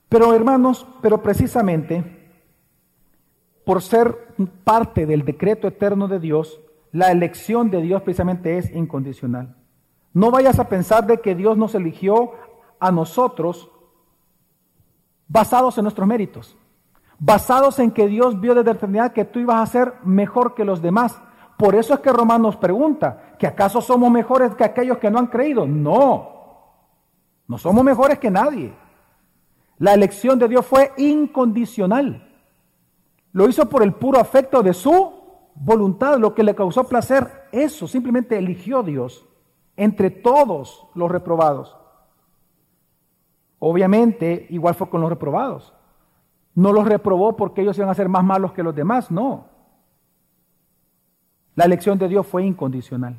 pero hermanos, pero precisamente por ser parte del decreto eterno de Dios, la elección de Dios precisamente es incondicional. No vayas a pensar de que Dios nos eligió a nosotros basados en nuestros méritos, basados en que Dios vio desde la eternidad que tú ibas a ser mejor que los demás. Por eso es que Romanos pregunta, ¿que acaso somos mejores que aquellos que no han creído? No, no somos mejores que nadie. La elección de Dios fue incondicional. Lo hizo por el puro afecto de su voluntad, lo que le causó placer. Eso simplemente eligió Dios entre todos los reprobados. Obviamente, igual fue con los reprobados. No los reprobó porque ellos iban a ser más malos que los demás, no. La elección de Dios fue incondicional.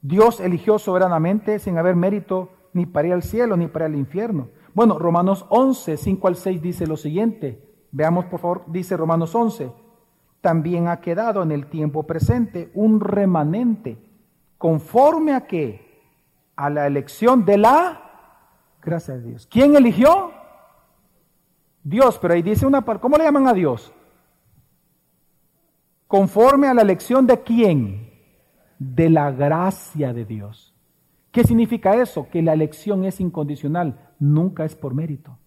Dios eligió soberanamente sin haber mérito ni para ir al cielo ni para el infierno. Bueno, Romanos 11, 5 al 6 dice lo siguiente. Veamos por favor, dice Romanos 11. También ha quedado en el tiempo presente un remanente conforme a qué? A la elección de la gracia de Dios. ¿Quién eligió? Dios, pero ahí dice una parte, ¿cómo le llaman a Dios? Conforme a la elección de quién? De la gracia de Dios. ¿Qué significa eso? Que la elección es incondicional, nunca es por mérito.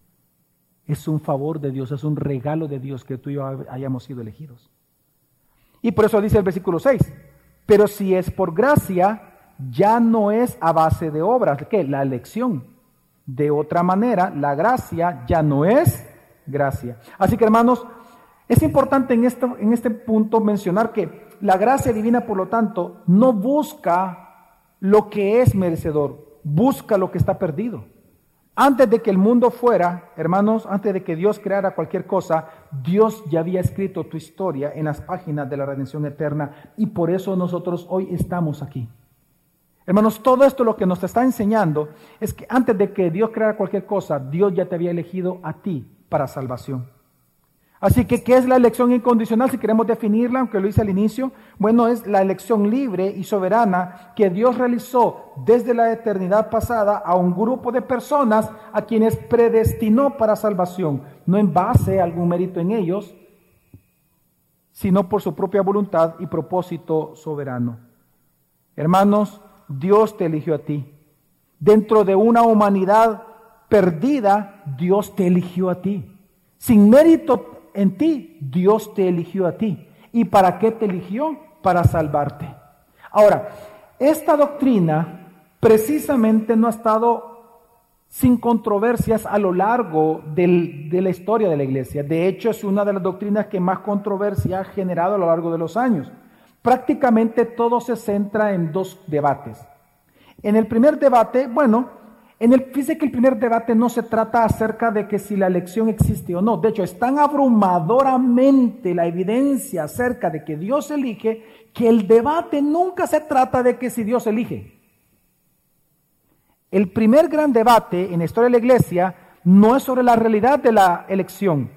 Es un favor de Dios, es un regalo de Dios que tú y yo hayamos sido elegidos. Y por eso dice el versículo 6, pero si es por gracia, ya no es a base de obras. ¿Qué? La elección. De otra manera, la gracia ya no es gracia. Así que hermanos, es importante en, esto, en este punto mencionar que la gracia divina, por lo tanto, no busca lo que es merecedor, busca lo que está perdido. Antes de que el mundo fuera, hermanos, antes de que Dios creara cualquier cosa, Dios ya había escrito tu historia en las páginas de la redención eterna y por eso nosotros hoy estamos aquí. Hermanos, todo esto lo que nos está enseñando es que antes de que Dios creara cualquier cosa, Dios ya te había elegido a ti para salvación. Así que, ¿qué es la elección incondicional? Si queremos definirla, aunque lo hice al inicio, bueno, es la elección libre y soberana que Dios realizó desde la eternidad pasada a un grupo de personas a quienes predestinó para salvación, no en base a algún mérito en ellos, sino por su propia voluntad y propósito soberano. Hermanos, Dios te eligió a ti. Dentro de una humanidad perdida, Dios te eligió a ti. Sin mérito en ti, Dios te eligió a ti. ¿Y para qué te eligió? Para salvarte. Ahora, esta doctrina precisamente no ha estado sin controversias a lo largo de la historia de la iglesia. De hecho, es una de las doctrinas que más controversia ha generado a lo largo de los años. Prácticamente todo se centra en dos debates. En el primer debate, bueno, en el, fíjese que el primer debate no se trata acerca de que si la elección existe o no. De hecho, es tan abrumadoramente la evidencia acerca de que Dios elige que el debate nunca se trata de que si Dios elige. El primer gran debate en la historia de la iglesia no es sobre la realidad de la elección,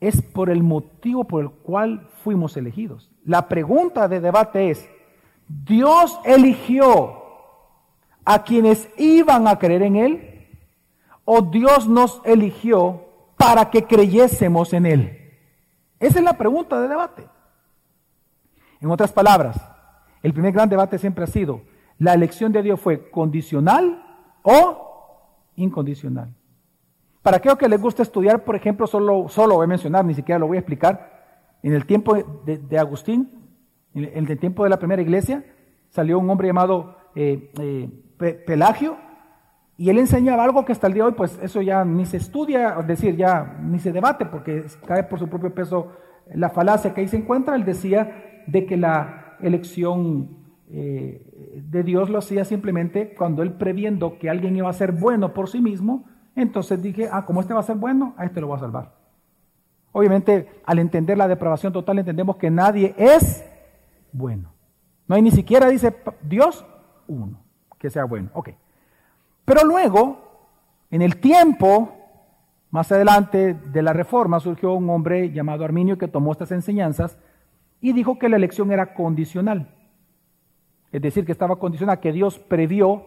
es por el motivo por el cual fuimos elegidos. La pregunta de debate es, ¿Dios eligió a quienes iban a creer en Él? ¿O Dios nos eligió para que creyésemos en Él? Esa es la pregunta de debate. En otras palabras, el primer gran debate siempre ha sido, ¿la elección de Dios fue condicional o incondicional? Para aquellos que les gusta estudiar, por ejemplo, solo, solo voy a mencionar, ni siquiera lo voy a explicar, en el tiempo de, Agustín, en el tiempo de la primera iglesia, salió un hombre llamado eh, eh, Pelagio, y él enseñaba algo que hasta el día de hoy, pues eso ya ni se estudia, es decir, ya ni se debate, porque cae por su propio peso la falacia que ahí se encuentra. Él decía de que la elección eh, de Dios lo hacía simplemente cuando él previendo que alguien iba a ser bueno por sí mismo, entonces dije, ah, como este va a ser bueno, a este lo voy a salvar. Obviamente, al entender la depravación total, entendemos que nadie es bueno. No hay ni siquiera, dice Dios, uno que sea bueno. Ok. Pero luego, en el tiempo, más adelante de la reforma, surgió un hombre llamado Arminio que tomó estas enseñanzas y dijo que la elección era condicional. Es decir, que estaba condicionada, que Dios previó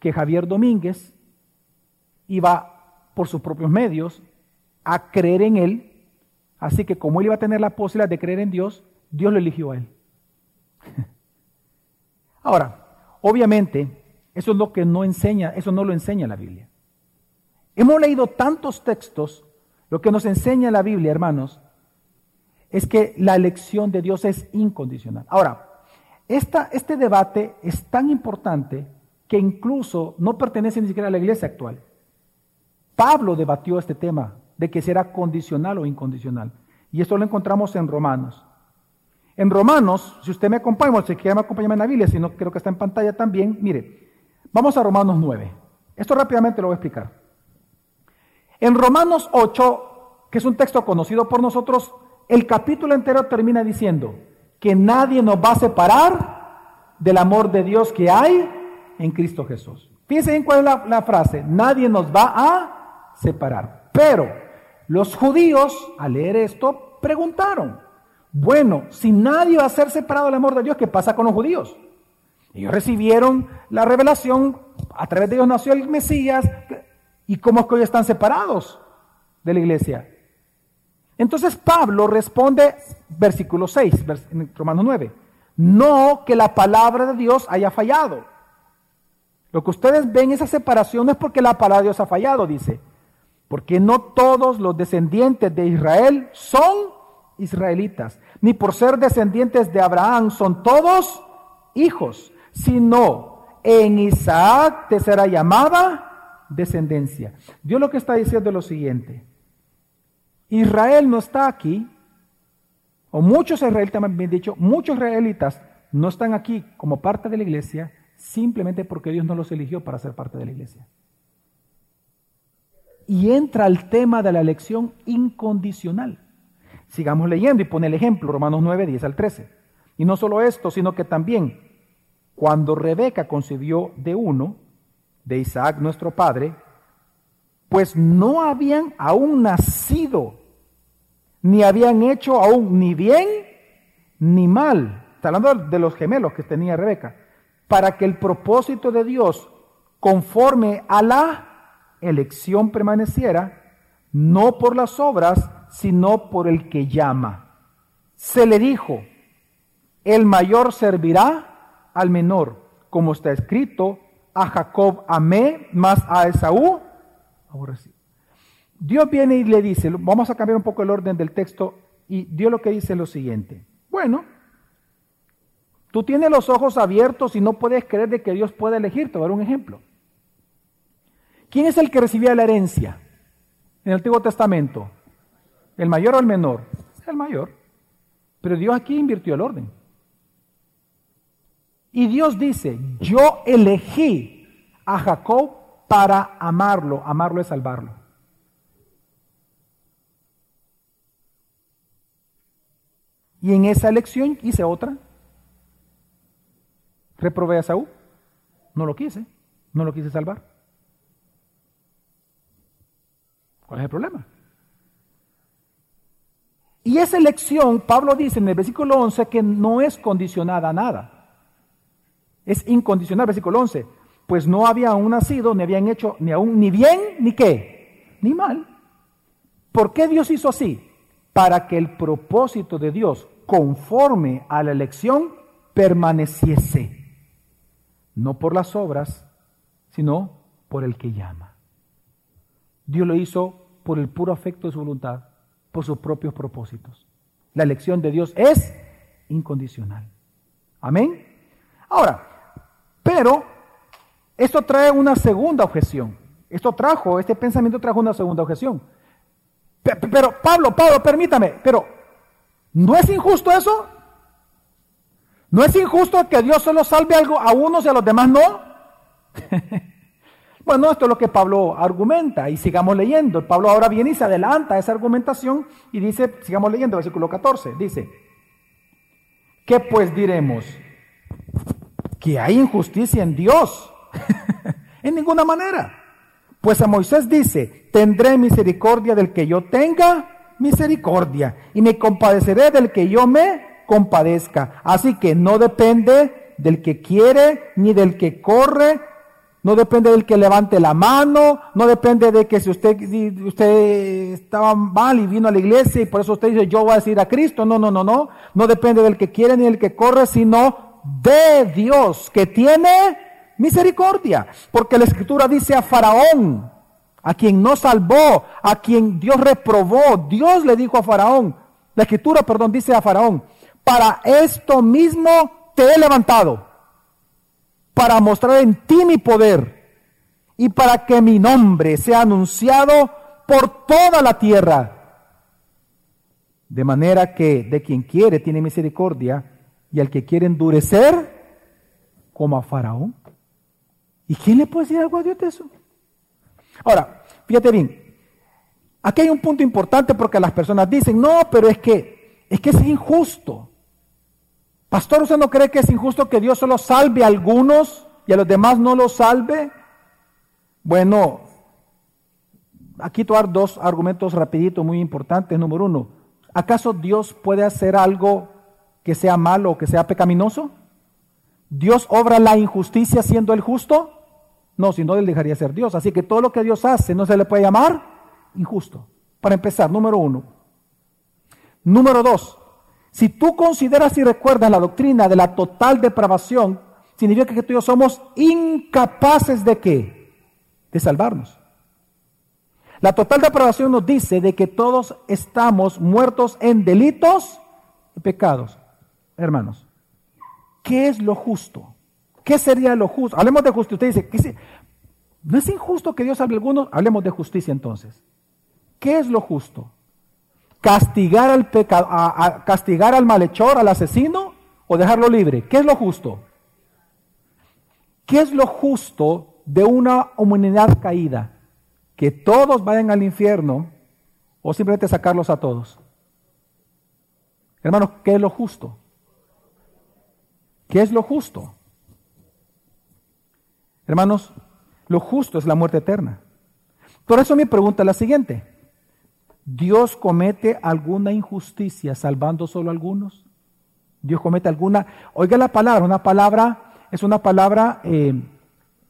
que Javier Domínguez iba por sus propios medios a creer en él, Así que como él iba a tener la posibilidad de creer en Dios, Dios lo eligió a él. *laughs* Ahora, obviamente, eso es lo que no enseña, eso no lo enseña la Biblia. Hemos leído tantos textos, lo que nos enseña la Biblia, hermanos, es que la elección de Dios es incondicional. Ahora, esta, este debate es tan importante que incluso no pertenece ni siquiera a la iglesia actual. Pablo debatió este tema de que será condicional o incondicional. Y esto lo encontramos en Romanos. En Romanos, si usted me acompaña, si quiere me acompañar en la Biblia, si no creo que está en pantalla también, mire, vamos a Romanos 9. Esto rápidamente lo voy a explicar. En Romanos 8, que es un texto conocido por nosotros, el capítulo entero termina diciendo que nadie nos va a separar del amor de Dios que hay en Cristo Jesús. Fíjense bien cuál es la frase, nadie nos va a separar. Pero los judíos, al leer esto, preguntaron, bueno, si nadie va a ser separado del amor de Dios, ¿qué pasa con los judíos? Ellos recibieron la revelación, a través de ellos nació el Mesías, ¿y cómo es que hoy están separados de la iglesia? Entonces Pablo responde, versículo 6, Romanos 9, no que la palabra de Dios haya fallado. Lo que ustedes ven esa separación no es porque la palabra de Dios ha fallado, dice, porque no todos los descendientes de Israel son israelitas, ni por ser descendientes de Abraham son todos hijos, sino en Isaac te será llamada descendencia. Dios lo que está diciendo es lo siguiente. Israel no está aquí, o muchos israelitas, dicho, muchos israelitas no están aquí como parte de la iglesia simplemente porque Dios no los eligió para ser parte de la iglesia y entra al tema de la elección incondicional. Sigamos leyendo y pone el ejemplo, Romanos 9, 10 al 13. Y no solo esto, sino que también cuando Rebeca concibió de uno, de Isaac nuestro padre, pues no habían aún nacido, ni habían hecho aún ni bien ni mal. Está hablando de los gemelos que tenía Rebeca, para que el propósito de Dios, conforme a la elección permaneciera, no por las obras, sino por el que llama. Se le dijo, el mayor servirá al menor, como está escrito, a Jacob amé, más a Esaú Dios viene y le dice, vamos a cambiar un poco el orden del texto, y Dios lo que dice es lo siguiente. Bueno, tú tienes los ojos abiertos y no puedes creer de que Dios puede elegir. Te voy a dar un ejemplo. ¿Quién es el que recibía la herencia en el Antiguo Testamento? ¿El mayor o el menor? El mayor. Pero Dios aquí invirtió el orden. Y Dios dice, yo elegí a Jacob para amarlo. Amarlo es salvarlo. Y en esa elección hice otra. Reprobé a Saúl. No lo quise. No lo quise salvar. ¿Cuál es el problema? Y esa elección, Pablo dice en el versículo 11 que no es condicionada a nada. Es incondicional, versículo 11. Pues no había aún nacido, ni habían hecho ni aún ni bien, ni qué, ni mal. ¿Por qué Dios hizo así? Para que el propósito de Dios, conforme a la elección, permaneciese. No por las obras, sino por el que llama. Dios lo hizo por el puro afecto de su voluntad, por sus propios propósitos. La elección de Dios es incondicional. Amén. Ahora, pero esto trae una segunda objeción. Esto trajo, este pensamiento trajo una segunda objeción. Pero, Pablo, Pablo, permítame, pero ¿no es injusto eso? ¿No es injusto que Dios solo salve algo a unos y a los demás no? *laughs* Bueno, esto es lo que Pablo argumenta y sigamos leyendo. Pablo ahora viene y se adelanta a esa argumentación y dice, sigamos leyendo, versículo 14, dice, ¿qué pues diremos? Que hay injusticia en Dios. *laughs* en ninguna manera. Pues a Moisés dice, tendré misericordia del que yo tenga misericordia y me compadeceré del que yo me compadezca. Así que no depende del que quiere ni del que corre, no depende del que levante la mano, no depende de que si usted, usted estaba mal y vino a la iglesia y por eso usted dice yo voy a decir a Cristo, no, no, no, no, no depende del que quiere ni del que corre, sino de Dios que tiene misericordia, porque la escritura dice a Faraón, a quien no salvó, a quien Dios reprobó, Dios le dijo a Faraón, la escritura, perdón, dice a Faraón, para esto mismo te he levantado para mostrar en ti mi poder y para que mi nombre sea anunciado por toda la tierra. De manera que de quien quiere tiene misericordia y al que quiere endurecer, como a Faraón. ¿Y quién le puede decir algo a Dios de eso? Ahora, fíjate bien, aquí hay un punto importante porque las personas dicen, no, pero es que es que es injusto. Pastor, ¿usted no cree que es injusto que Dios solo salve a algunos y a los demás no los salve? Bueno, aquí dar dos argumentos rapiditos muy importantes. Número uno, ¿acaso Dios puede hacer algo que sea malo o que sea pecaminoso? ¿Dios obra la injusticia siendo el justo? No, si no, él dejaría ser Dios. Así que todo lo que Dios hace no se le puede llamar injusto. Para empezar, número uno. Número dos, si tú consideras y recuerdas la doctrina de la total depravación, significa que tú y yo somos incapaces de qué? De salvarnos. La total depravación nos dice de que todos estamos muertos en delitos y pecados. Hermanos, ¿qué es lo justo? ¿Qué sería lo justo? Hablemos de justicia. Usted dice, ¿no es injusto que Dios a algunos? Hablemos de justicia entonces. ¿Qué es lo justo? Castigar al pecado, a, castigar al malhechor, al asesino, o dejarlo libre. ¿Qué es lo justo? ¿Qué es lo justo de una humanidad caída? Que todos vayan al infierno o simplemente sacarlos a todos. Hermanos, ¿qué es lo justo? ¿Qué es lo justo? Hermanos, lo justo es la muerte eterna. Por eso mi pregunta es la siguiente. Dios comete alguna injusticia salvando solo a algunos. Dios comete alguna, oiga la palabra, una palabra es una palabra, eh,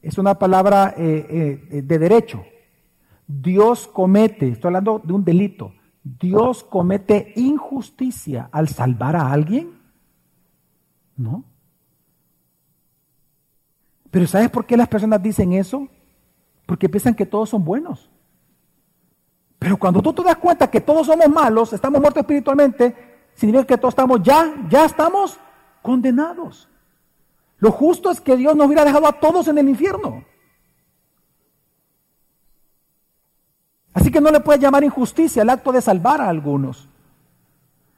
es una palabra eh, eh, de derecho. Dios comete, estoy hablando de un delito. Dios comete injusticia al salvar a alguien. ¿No? Pero ¿sabes por qué las personas dicen eso? Porque piensan que todos son buenos. Pero cuando tú te das cuenta que todos somos malos, estamos muertos espiritualmente, significa que todos estamos ya, ya estamos condenados. Lo justo es que Dios nos hubiera dejado a todos en el infierno. Así que no le puedes llamar injusticia el acto de salvar a algunos.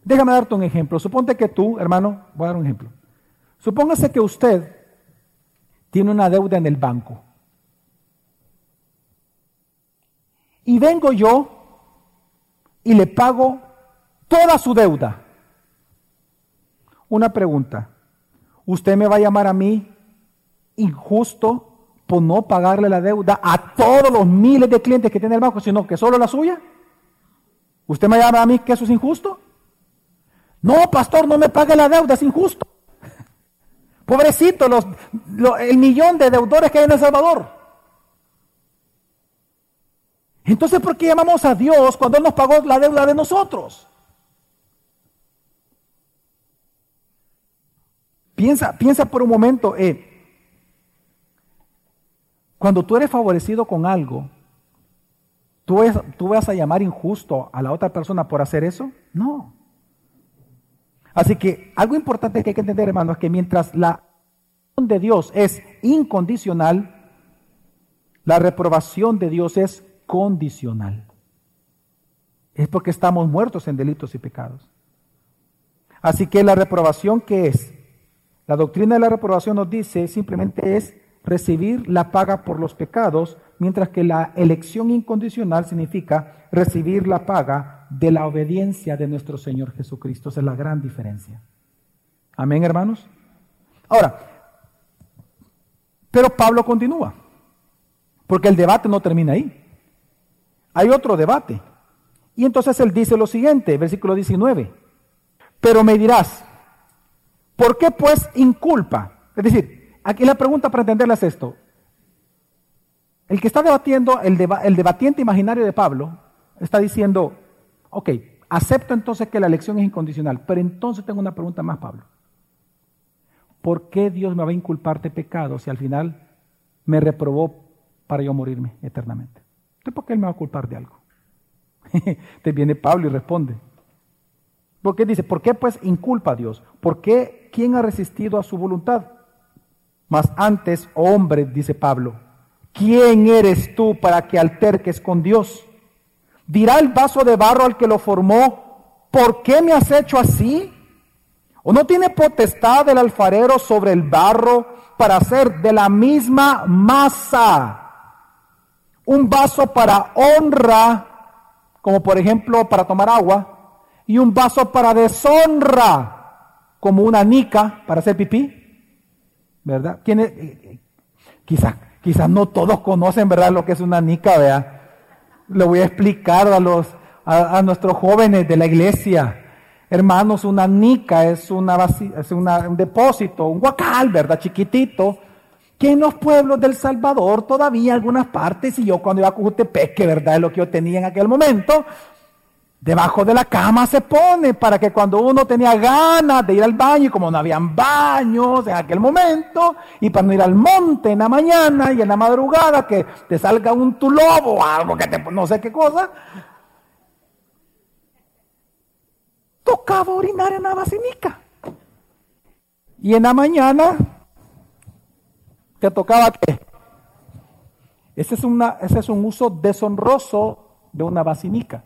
Déjame darte un ejemplo. Suponte que tú, hermano, voy a dar un ejemplo. Supóngase que usted tiene una deuda en el banco. Y vengo yo y le pago toda su deuda. Una pregunta. ¿Usted me va a llamar a mí injusto por no pagarle la deuda a todos los miles de clientes que tiene el banco, sino que solo la suya? ¿Usted me llama a mí que eso es injusto? No, pastor, no me pague la deuda, es injusto. *laughs* Pobrecito, los, el millón de deudores que hay en El Salvador. Entonces, ¿por qué llamamos a Dios cuando Él nos pagó la deuda de nosotros? Piensa, piensa por un momento, eh, cuando tú eres favorecido con algo, ¿tú, ¿tú vas a llamar injusto a la otra persona por hacer eso? No. Así que algo importante que hay que entender, hermano, es que mientras la de Dios es incondicional, la reprobación de Dios es condicional. Es porque estamos muertos en delitos y pecados. Así que la reprobación, ¿qué es? La doctrina de la reprobación nos dice simplemente es recibir la paga por los pecados, mientras que la elección incondicional significa recibir la paga de la obediencia de nuestro Señor Jesucristo. Esa es la gran diferencia. Amén, hermanos. Ahora, pero Pablo continúa, porque el debate no termina ahí hay otro debate. Y entonces él dice lo siguiente, versículo 19. Pero me dirás, ¿por qué pues inculpa? Es decir, aquí la pregunta para entenderla es esto. el que está debatiendo, el, el debatiente imaginario de Pablo, está diciendo, ok, acepto entonces que la elección es incondicional, pero entonces tengo una pregunta más, Pablo. ¿Por qué Dios me va a inculpar de pecado si al final me reprobó para yo morirme eternamente? ¿Por qué Él me va a culpar de algo? *laughs* Te viene Pablo y responde. Porque dice, ¿por qué pues inculpa a Dios? ¿Por qué quién ha resistido a su voluntad? Mas antes, hombre, dice Pablo, ¿quién eres tú para que alterques con Dios? Dirá el vaso de barro al que lo formó, ¿por qué me has hecho así? ¿O no tiene potestad el alfarero sobre el barro para hacer de la misma masa un vaso para honra, como por ejemplo para tomar agua, y un vaso para deshonra, como una nica para hacer pipí? ¿Verdad? Quizás quizás no todos conocen, ¿verdad?, lo que es una nica, vea. Le voy a explicar a los a, nuestros jóvenes de la iglesia. Hermanos, una nica es, una, es un depósito, un guacal, ¿verdad? Chiquitito, que en los pueblos del Salvador todavía algunas partes, y yo cuando iba a Cujutepec, que verdad es lo que yo tenía en aquel momento, debajo de la cama se pone para que cuando uno tenía ganas de ir al baño, y como no habían baños en aquel momento, y para no ir al monte en la mañana y en la madrugada, que te salga un tulobo o algo que te, no sé qué cosa, tocaba orinar en la basinica. Y en la mañana te tocaba qué? Ese es, un uso deshonroso de una basinica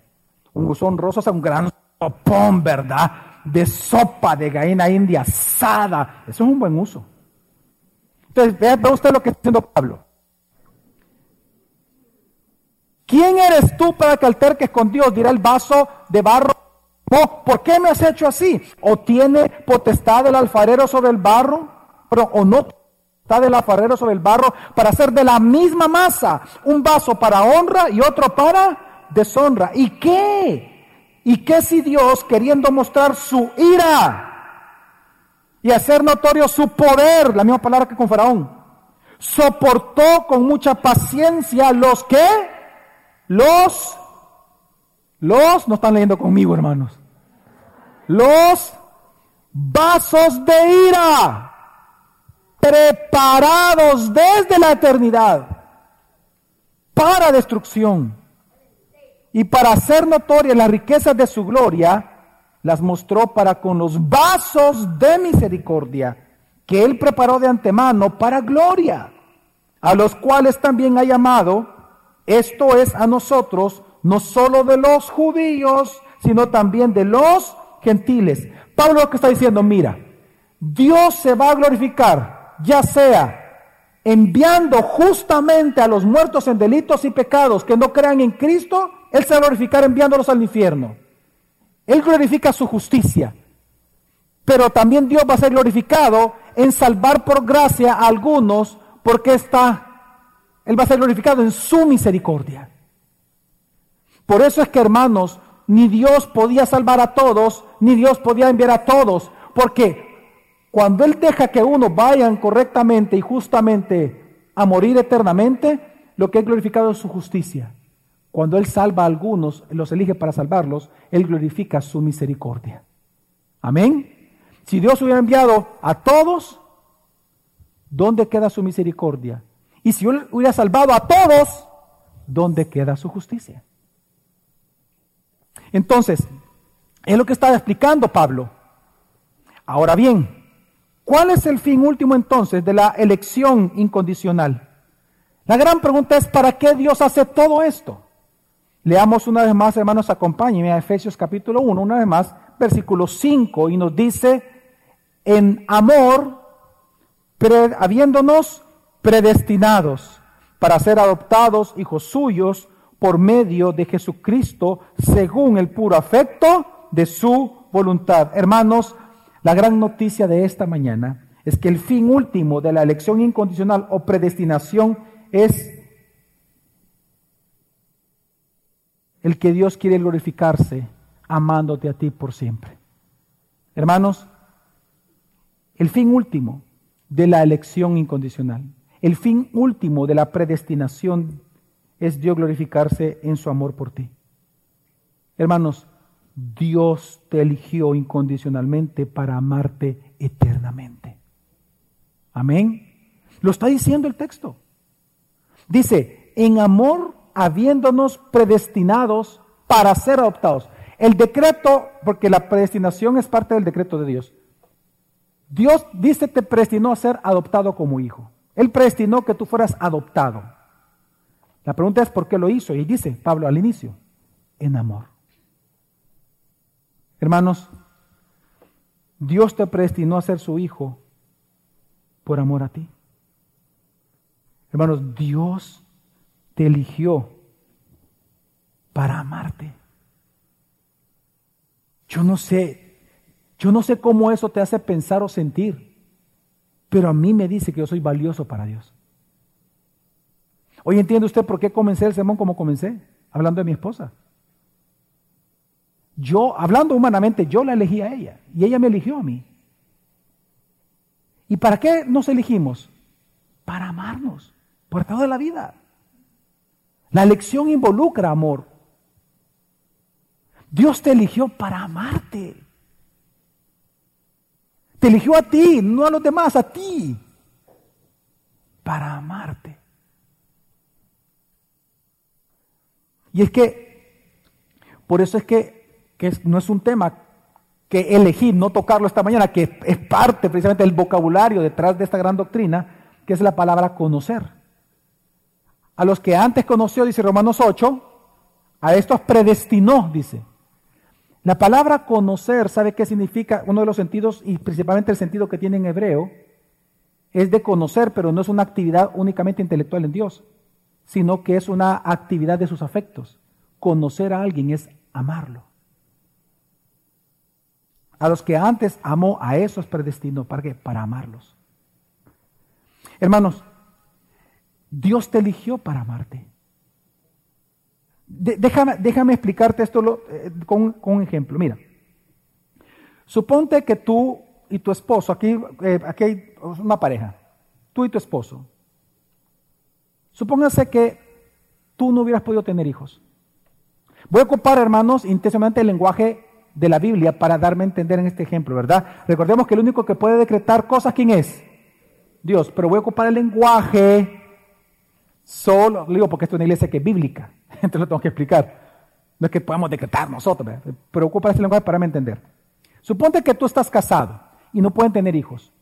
un gusón rosa, es un gran sopón, ¿verdad? De sopa de gallina india asada. Eso es un buen uso. Entonces, vea usted lo que está diciendo Pablo. ¿Quién eres tú para que alterques con Dios? Dirá el vaso de barro. ¿Por qué me has hecho así? ¿O tiene potestad el alfarero sobre el barro? ¿O no está del alfarero sobre el barro para hacer de la misma masa un vaso para honra y otro para deshonra. ¿Y qué? ¿Y qué si Dios, queriendo mostrar su ira y hacer notorio su poder, la misma palabra que con Faraón, soportó con mucha paciencia los que, los, los, no están leyendo conmigo hermanos, los vasos de ira preparados desde la eternidad para destrucción y para hacer notorias las riquezas de su gloria, las mostró para con los vasos de misericordia que él preparó de antemano para gloria, a los cuales también ha llamado, esto es a nosotros, no solo de los judíos, sino también de los gentiles. Pablo lo que está diciendo, mira, Dios se va a glorificar, ya sea enviando justamente a los muertos en delitos y pecados que no crean en Cristo, él se va a glorificar enviándolos al infierno. Él glorifica su justicia. Pero también Dios va a ser glorificado en salvar por gracia a algunos porque está, Él va a ser glorificado en su misericordia. Por eso es que hermanos, ni Dios podía salvar a todos, ni Dios podía enviar a todos, porque cuando Él deja que unos vayan correctamente y justamente a morir eternamente, lo que es glorificado es su justicia. Cuando Él salva a algunos, los elige para salvarlos, Él glorifica su misericordia. Amén. Si Dios hubiera enviado a todos, ¿dónde queda su misericordia? Y si Él hubiera salvado a todos, ¿dónde queda su justicia? Entonces, es lo que estaba explicando Pablo. Ahora bien, ¿cuál es el fin último entonces de la elección incondicional? La gran pregunta es, ¿para qué Dios hace todo esto? Leamos una vez más, hermanos, acompáñenme a Efesios capítulo 1, una vez más, versículo 5, y nos dice, en amor, habiéndonos predestinados para ser adoptados hijos suyos por medio de Jesucristo, según el puro afecto de su voluntad. Hermanos, la gran noticia de esta mañana es que el fin último de la elección incondicional o predestinación es el que Dios quiere glorificarse amándote a ti por siempre. Hermanos, el fin último de la elección incondicional El fin último de la predestinación es Dios glorificarse en su amor por ti. Hermanos, Dios te eligió incondicionalmente para amarte eternamente. Amén. Lo está diciendo el texto. Dice, en amor habiéndonos predestinados para ser adoptados. El decreto, porque la predestinación es parte del decreto de Dios. Dios dice te predestinó a ser adoptado como hijo. Él predestinó que tú fueras adoptado. La pregunta es por qué lo hizo. Y dice Pablo al inicio, en amor. Hermanos, Dios te predestinó a ser su hijo por amor a ti. Hermanos, Dios te eligió para amarte. Yo no sé, yo no sé cómo eso te hace pensar o sentir, pero a mí me dice que yo soy valioso para Dios. Hoy entiende usted por qué comencé el sermón como comencé, hablando de mi esposa. Yo, hablando humanamente, yo la elegí a ella y ella me eligió a mí. ¿Y para qué nos elegimos? Para amarnos por toda la vida. La elección involucra amor. Dios te eligió para amarte. Te eligió a ti, no a los demás, a ti. Para amarte. Y es que, por eso es que, que no es un tema que elegir, no tocarlo esta mañana, que es parte precisamente del vocabulario detrás de esta gran doctrina, que es la palabra conocer. A los que antes conoció, dice Romanos 8, a estos predestinó, dice. La palabra conocer, ¿sabe qué significa? Uno de los sentidos, y principalmente el sentido que tiene en hebreo, es de conocer, pero no es una actividad únicamente intelectual en Dios, sino que es una actividad de sus afectos. Conocer a alguien es amarlo. A los que antes amó, a esos predestinó. ¿Para qué? Para amarlos. Hermanos, Dios te eligió para amarte. déjame, déjame, explicarte esto eh, con, un ejemplo. Mira, suponte que tú y tu esposo, aquí, eh, aquí hay una pareja, tú y tu esposo. Supóngase que tú no hubieras podido tener hijos. Voy a ocupar, hermanos, intensamente el lenguaje de la Biblia para darme a entender en este ejemplo, ¿verdad? Recordemos que el único que puede decretar cosas, ¿quién es? Dios. Pero voy a ocupar el lenguaje Solo, lo digo porque esto es una iglesia que es bíblica, *laughs* entonces lo tengo que explicar. No es que podamos decretar nosotros, pero ocupa este lenguaje para me entender. Suponte que tú estás casado y no pueden tener hijos.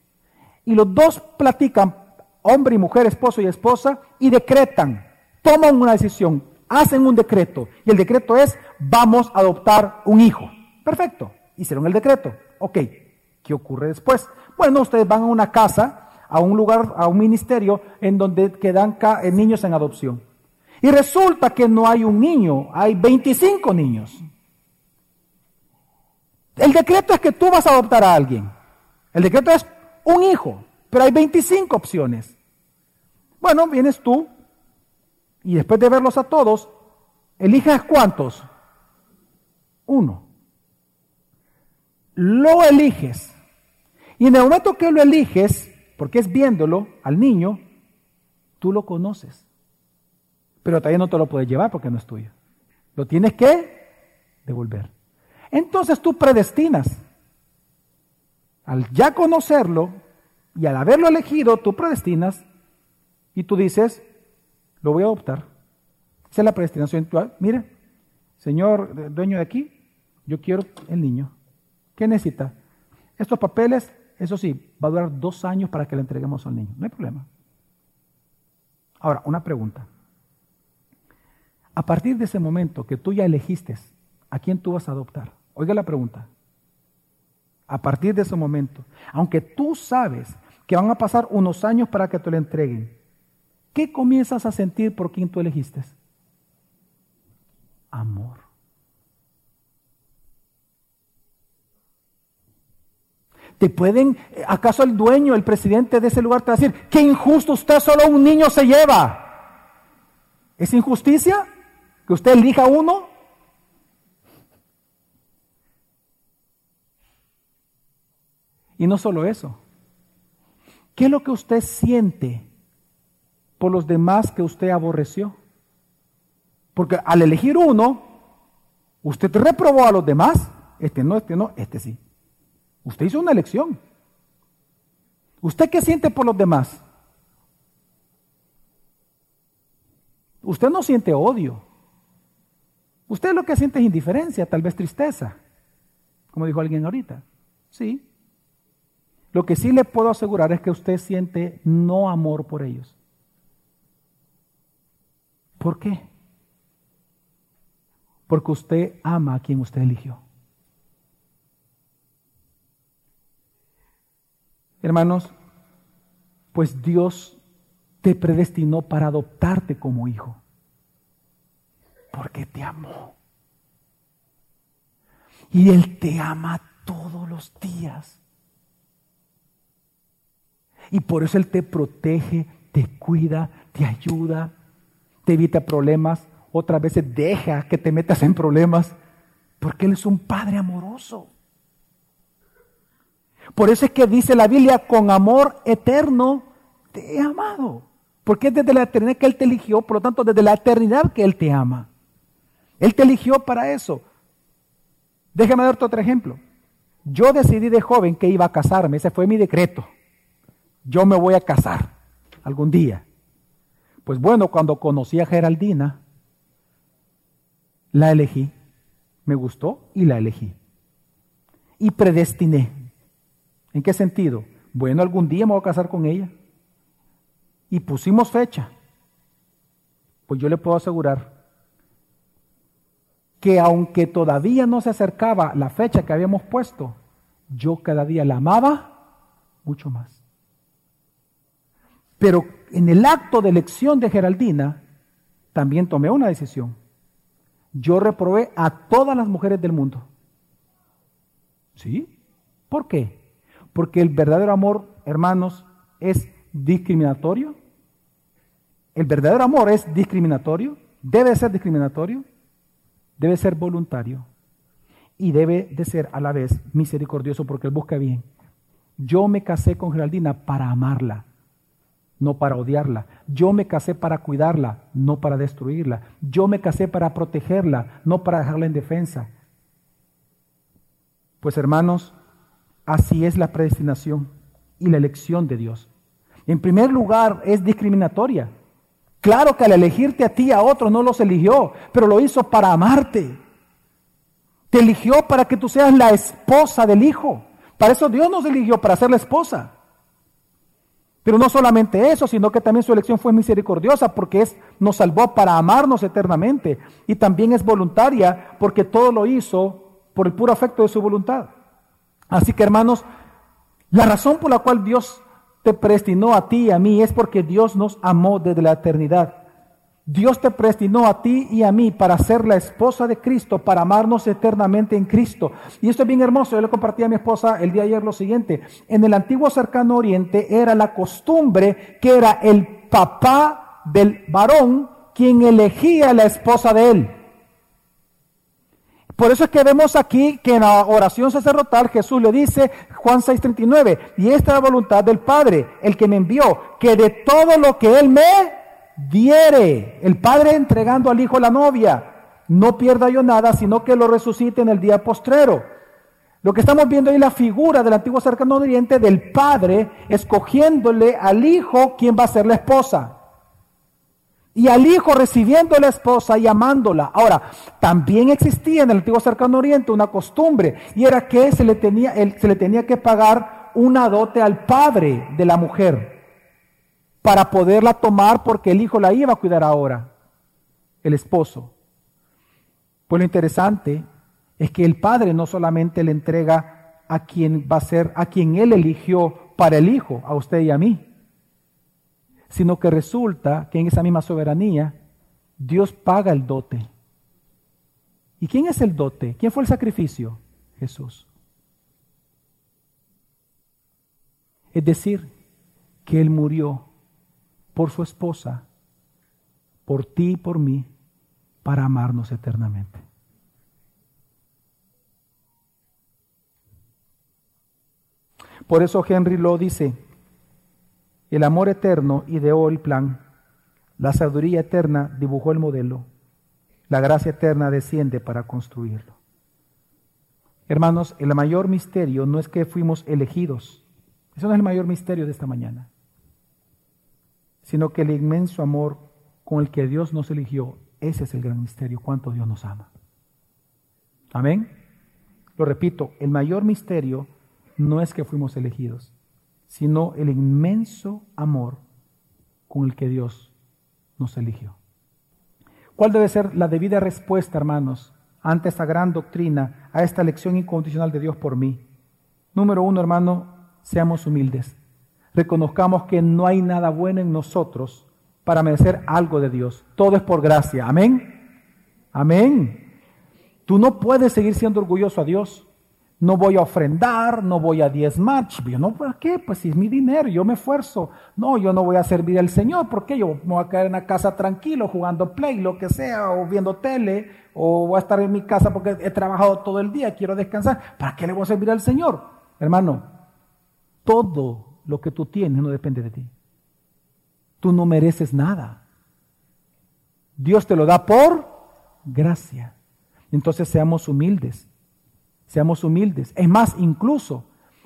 Y los dos platican, hombre y mujer, esposo y esposa, y decretan, toman una decisión, hacen un decreto. Y el decreto es, vamos a adoptar un hijo. Perfecto, hicieron el decreto. Ok, ¿qué ocurre después? Bueno, ustedes van a una casa a un lugar, a un ministerio en donde quedan eh, niños en adopción. Y resulta que no hay un niño, hay 25 niños. El decreto es que tú vas a adoptar a alguien. El decreto es un hijo, pero hay 25 opciones. Bueno, vienes tú y después de verlos a todos, eliges cuántos. Uno. Lo eliges. Y en el momento que lo eliges, porque es viéndolo al niño, tú lo conoces. Pero todavía no te lo puedes llevar porque no es tuyo. Lo tienes que devolver. Entonces tú predestinas. Al ya conocerlo y al haberlo elegido, tú predestinas y tú dices, lo voy a adoptar. Esa es la predestinación. Mire, señor dueño de aquí, yo quiero el niño. ¿Qué necesita? Estos papeles eso sí, va a durar dos años para que le entreguemos al niño. No hay problema. Ahora, una pregunta. A partir de ese momento que tú ya elegiste a quién tú vas a adoptar, oiga la pregunta. A partir de ese momento, aunque tú sabes que van a pasar unos años para que te lo entreguen, ¿qué comienzas a sentir por quien tú elegiste? Amor. Te pueden, ¿acaso el dueño, el presidente de ese lugar te va a decir, qué injusto usted solo un niño se lleva? ¿Es injusticia que usted elija uno? Y no solo eso. ¿Qué es lo que usted siente por los demás que usted aborreció. Porque al elegir uno, usted reprobó a los demás. Este no, este no, este sí. Usted hizo una elección. ¿Usted qué siente por los demás? Usted no siente odio. Usted lo que siente es indiferencia, tal vez tristeza, como dijo alguien ahorita. Sí. Lo que sí le puedo asegurar es que usted siente no amor por ellos. ¿Por qué? Porque usted ama a quien usted eligió. Hermanos, pues Dios te predestinó para adoptarte como hijo. Porque te amó. Y Él te ama todos los días. Y por eso Él te protege, te cuida, te ayuda, te evita problemas. Otras veces deja que te metas en problemas. Porque Él es un Padre amoroso. Por eso es que dice la Biblia, con amor eterno te he amado. Porque es desde la eternidad que Él te eligió, por lo tanto, desde la eternidad que Él te ama. Él te eligió para eso. Déjame darte otro ejemplo. Yo decidí de joven que iba a casarme, ese fue mi decreto. Yo me voy a casar algún día. Pues bueno, cuando conocí a Geraldina, la elegí, me gustó y la elegí. Y predestiné ¿En qué sentido? Bueno, algún día me voy a casar con ella. Y pusimos fecha. Pues yo le puedo asegurar que aunque todavía no se acercaba la fecha que habíamos puesto, yo cada día la amaba mucho más. Pero en el acto de elección de Geraldina, también tomé una decisión. Yo reprobé a todas las mujeres del mundo. ¿Sí? ¿Por qué? Porque el verdadero amor, hermanos, es discriminatorio. El verdadero amor es discriminatorio, debe ser discriminatorio, debe ser voluntario y debe de ser a la vez misericordioso porque él busca bien. Yo me casé con Geraldina para amarla, no para odiarla. Yo me casé para cuidarla, no para destruirla. Yo me casé para protegerla, no para dejarla en defensa. Pues hermanos, Así es la predestinación y la elección de Dios. En primer lugar, es discriminatoria. Claro que al elegirte a ti y a otros no los eligió, pero lo hizo para amarte. Te eligió para que tú seas la esposa del Hijo. Para eso Dios nos eligió, para ser la esposa. Pero no solamente eso, sino que también su elección fue misericordiosa porque es, nos salvó para amarnos eternamente. Y también es voluntaria porque todo lo hizo por el puro afecto de su voluntad. Así que hermanos, la razón por la cual Dios te prestinó a ti y a mí es porque Dios nos amó desde la eternidad. Dios te prestinó a ti y a mí para ser la esposa de Cristo, para amarnos eternamente en Cristo. Y esto es bien hermoso. Yo le compartí a mi esposa el día de ayer lo siguiente. En el antiguo cercano oriente era la costumbre que era el papá del varón quien elegía la esposa de él. Por eso es que vemos aquí que en la oración sacerdotal Jesús le dice, Juan 6:39, y esta es la voluntad del Padre, el que me envió, que de todo lo que Él me diere, el Padre entregando al Hijo la novia, no pierda yo nada, sino que lo resucite en el día postrero. Lo que estamos viendo ahí la figura del antiguo cercano oriente del Padre escogiéndole al Hijo quien va a ser la esposa y al hijo recibiendo la esposa y amándola. Ahora, también existía en el antiguo cercano oriente una costumbre y era que se le tenía, se le tenía que pagar una dote al padre de la mujer para poderla tomar porque el hijo la iba a cuidar ahora, el esposo. Pues lo interesante es que el padre no solamente le entrega a quien va a ser, a quien él eligió para el hijo, a usted y a mí, sino que resulta que en esa misma soberanía Dios paga el dote. ¿Y quién es el dote? ¿Quién fue el sacrificio? Jesús. Es decir, que Él murió por su esposa, por ti y por mí, para amarnos eternamente. Por eso Henry lo dice, el amor eterno ideó el plan La sabiduría eterna dibujó el modelo. La gracia eterna desciende para construirlo. Hermanos, el mayor misterio no es que fuimos elegidos. Eso no es el mayor misterio de esta mañana. Sino que el inmenso amor con el que Dios nos eligió, ese es el gran misterio, cuánto Dios nos ama. Amén. Lo repito, el mayor misterio no es que fuimos elegidos, sino el inmenso amor con el que Dios nos eligió. ¿Cuál debe ser la debida respuesta, hermanos, ante esta gran doctrina, a esta elección incondicional de Dios por mí? Número uno, hermano, seamos humildes. Reconozcamos que no hay nada bueno en nosotros para merecer algo de Dios. Todo es por gracia. Amén. Amén. Tú no puedes seguir siendo orgulloso a Dios. No voy a ofrendar, no voy a diezmar. Yo no, ¿para qué? Pues si es mi dinero, yo me esfuerzo. No, yo no voy a servir al Señor. ¿Por qué? Yo me voy a quedar en la casa tranquilo, jugando play, lo que sea, o viendo tele, o voy a estar en mi casa porque he trabajado todo el día, quiero descansar. ¿Para qué le voy a servir al Señor? Hermano, todo lo que tú tienes no depende de ti. Tú no mereces nada. Dios te lo da por gracia. Entonces seamos humildes Seamos humildes. Es más, incluso,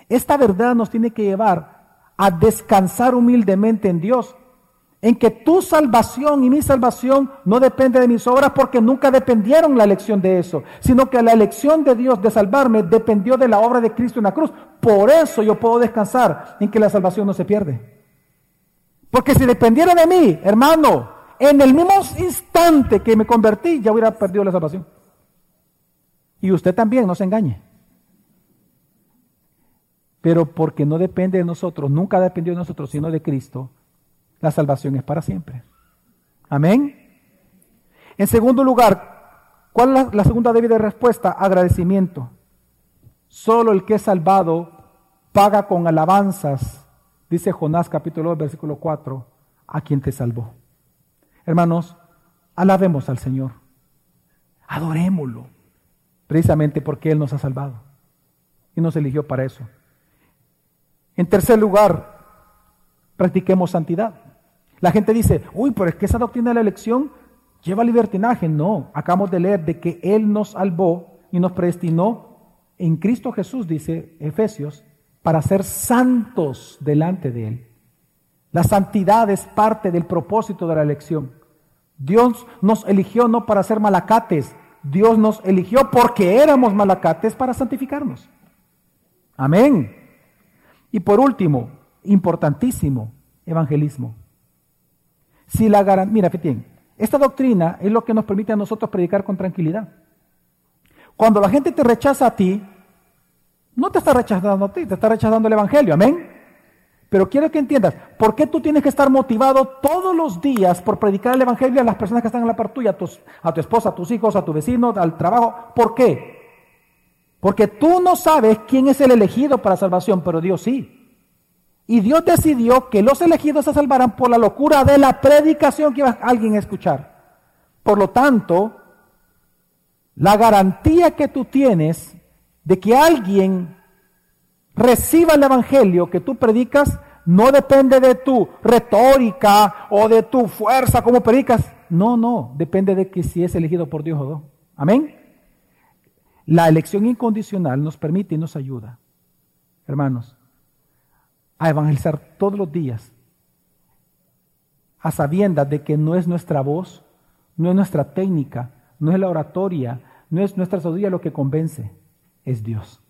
esta verdad nos tiene que llevar a descansar humildemente en Dios. En que tu salvación y mi salvación no depende de mis obras porque nunca dependieron la elección de eso, sino que la elección de Dios de salvarme dependió de la obra de Cristo en la cruz. Por eso yo puedo descansar en que la salvación no se pierde. Porque si dependiera de mí, hermano, en el mismo instante que me convertí, ya hubiera perdido la salvación. Y usted también, no se engañe. Pero porque no depende de nosotros, nunca ha dependido de nosotros, sino de Cristo, la salvación es para siempre. Amén. En segundo lugar, ¿cuál es la, segunda debida respuesta? Agradecimiento. Solo el que es salvado paga con alabanzas, dice Jonás capítulo 2, versículo 4, a quien te salvó. Hermanos, alabemos al Señor. Adorémoslo precisamente porque Él nos ha salvado y nos eligió para eso. En tercer lugar, practiquemos santidad. La gente dice, uy, pero es que esa doctrina de la elección lleva libertinaje. No, acabamos de leer de que Él nos salvó y nos predestinó en Cristo Jesús, dice Efesios, para ser santos delante de Él. La santidad es parte del propósito de la elección. Dios nos eligió no para ser malacates, Dios nos eligió porque éramos malacates para santificarnos. Amén. Y por último, importantísimo, evangelismo. Si la mira, Fetien, esta doctrina es lo que nos permite a nosotros predicar con tranquilidad. Cuando la gente te rechaza a ti, no te está rechazando a ti, te está rechazando el evangelio. Amén. Pero quiero que entiendas, ¿por qué tú tienes que estar motivado todos los días por predicar el Evangelio a las personas que están en la par tuya, a, tu esposa, a tus hijos, a tu vecino, al trabajo? ¿Por qué? Porque tú no sabes quién es el elegido para salvación, pero Dios sí. Y Dios decidió que los elegidos se salvaran por la locura de la predicación que iba alguien a escuchar. Por lo tanto, la garantía que tú tienes de que alguien reciba el Evangelio que tú predicas no depende de tu retórica o de tu fuerza como predicas. No, no, depende de que si es elegido por Dios o no. Amén. La elección incondicional nos permite y nos ayuda, hermanos, a evangelizar todos los días, a sabiendas de que no es nuestra voz, no es nuestra técnica, no es la oratoria, no es nuestra sabiduría lo que convence, es Dios.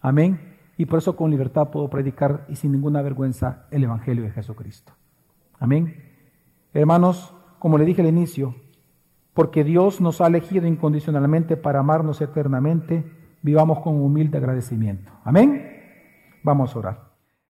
Amén y por eso con libertad puedo predicar y sin ninguna vergüenza el Evangelio de Jesucristo. Amén. Hermanos, como le dije al inicio, porque Dios nos ha elegido incondicionalmente para amarnos eternamente, vivamos con humilde agradecimiento. Amén. Vamos a orar.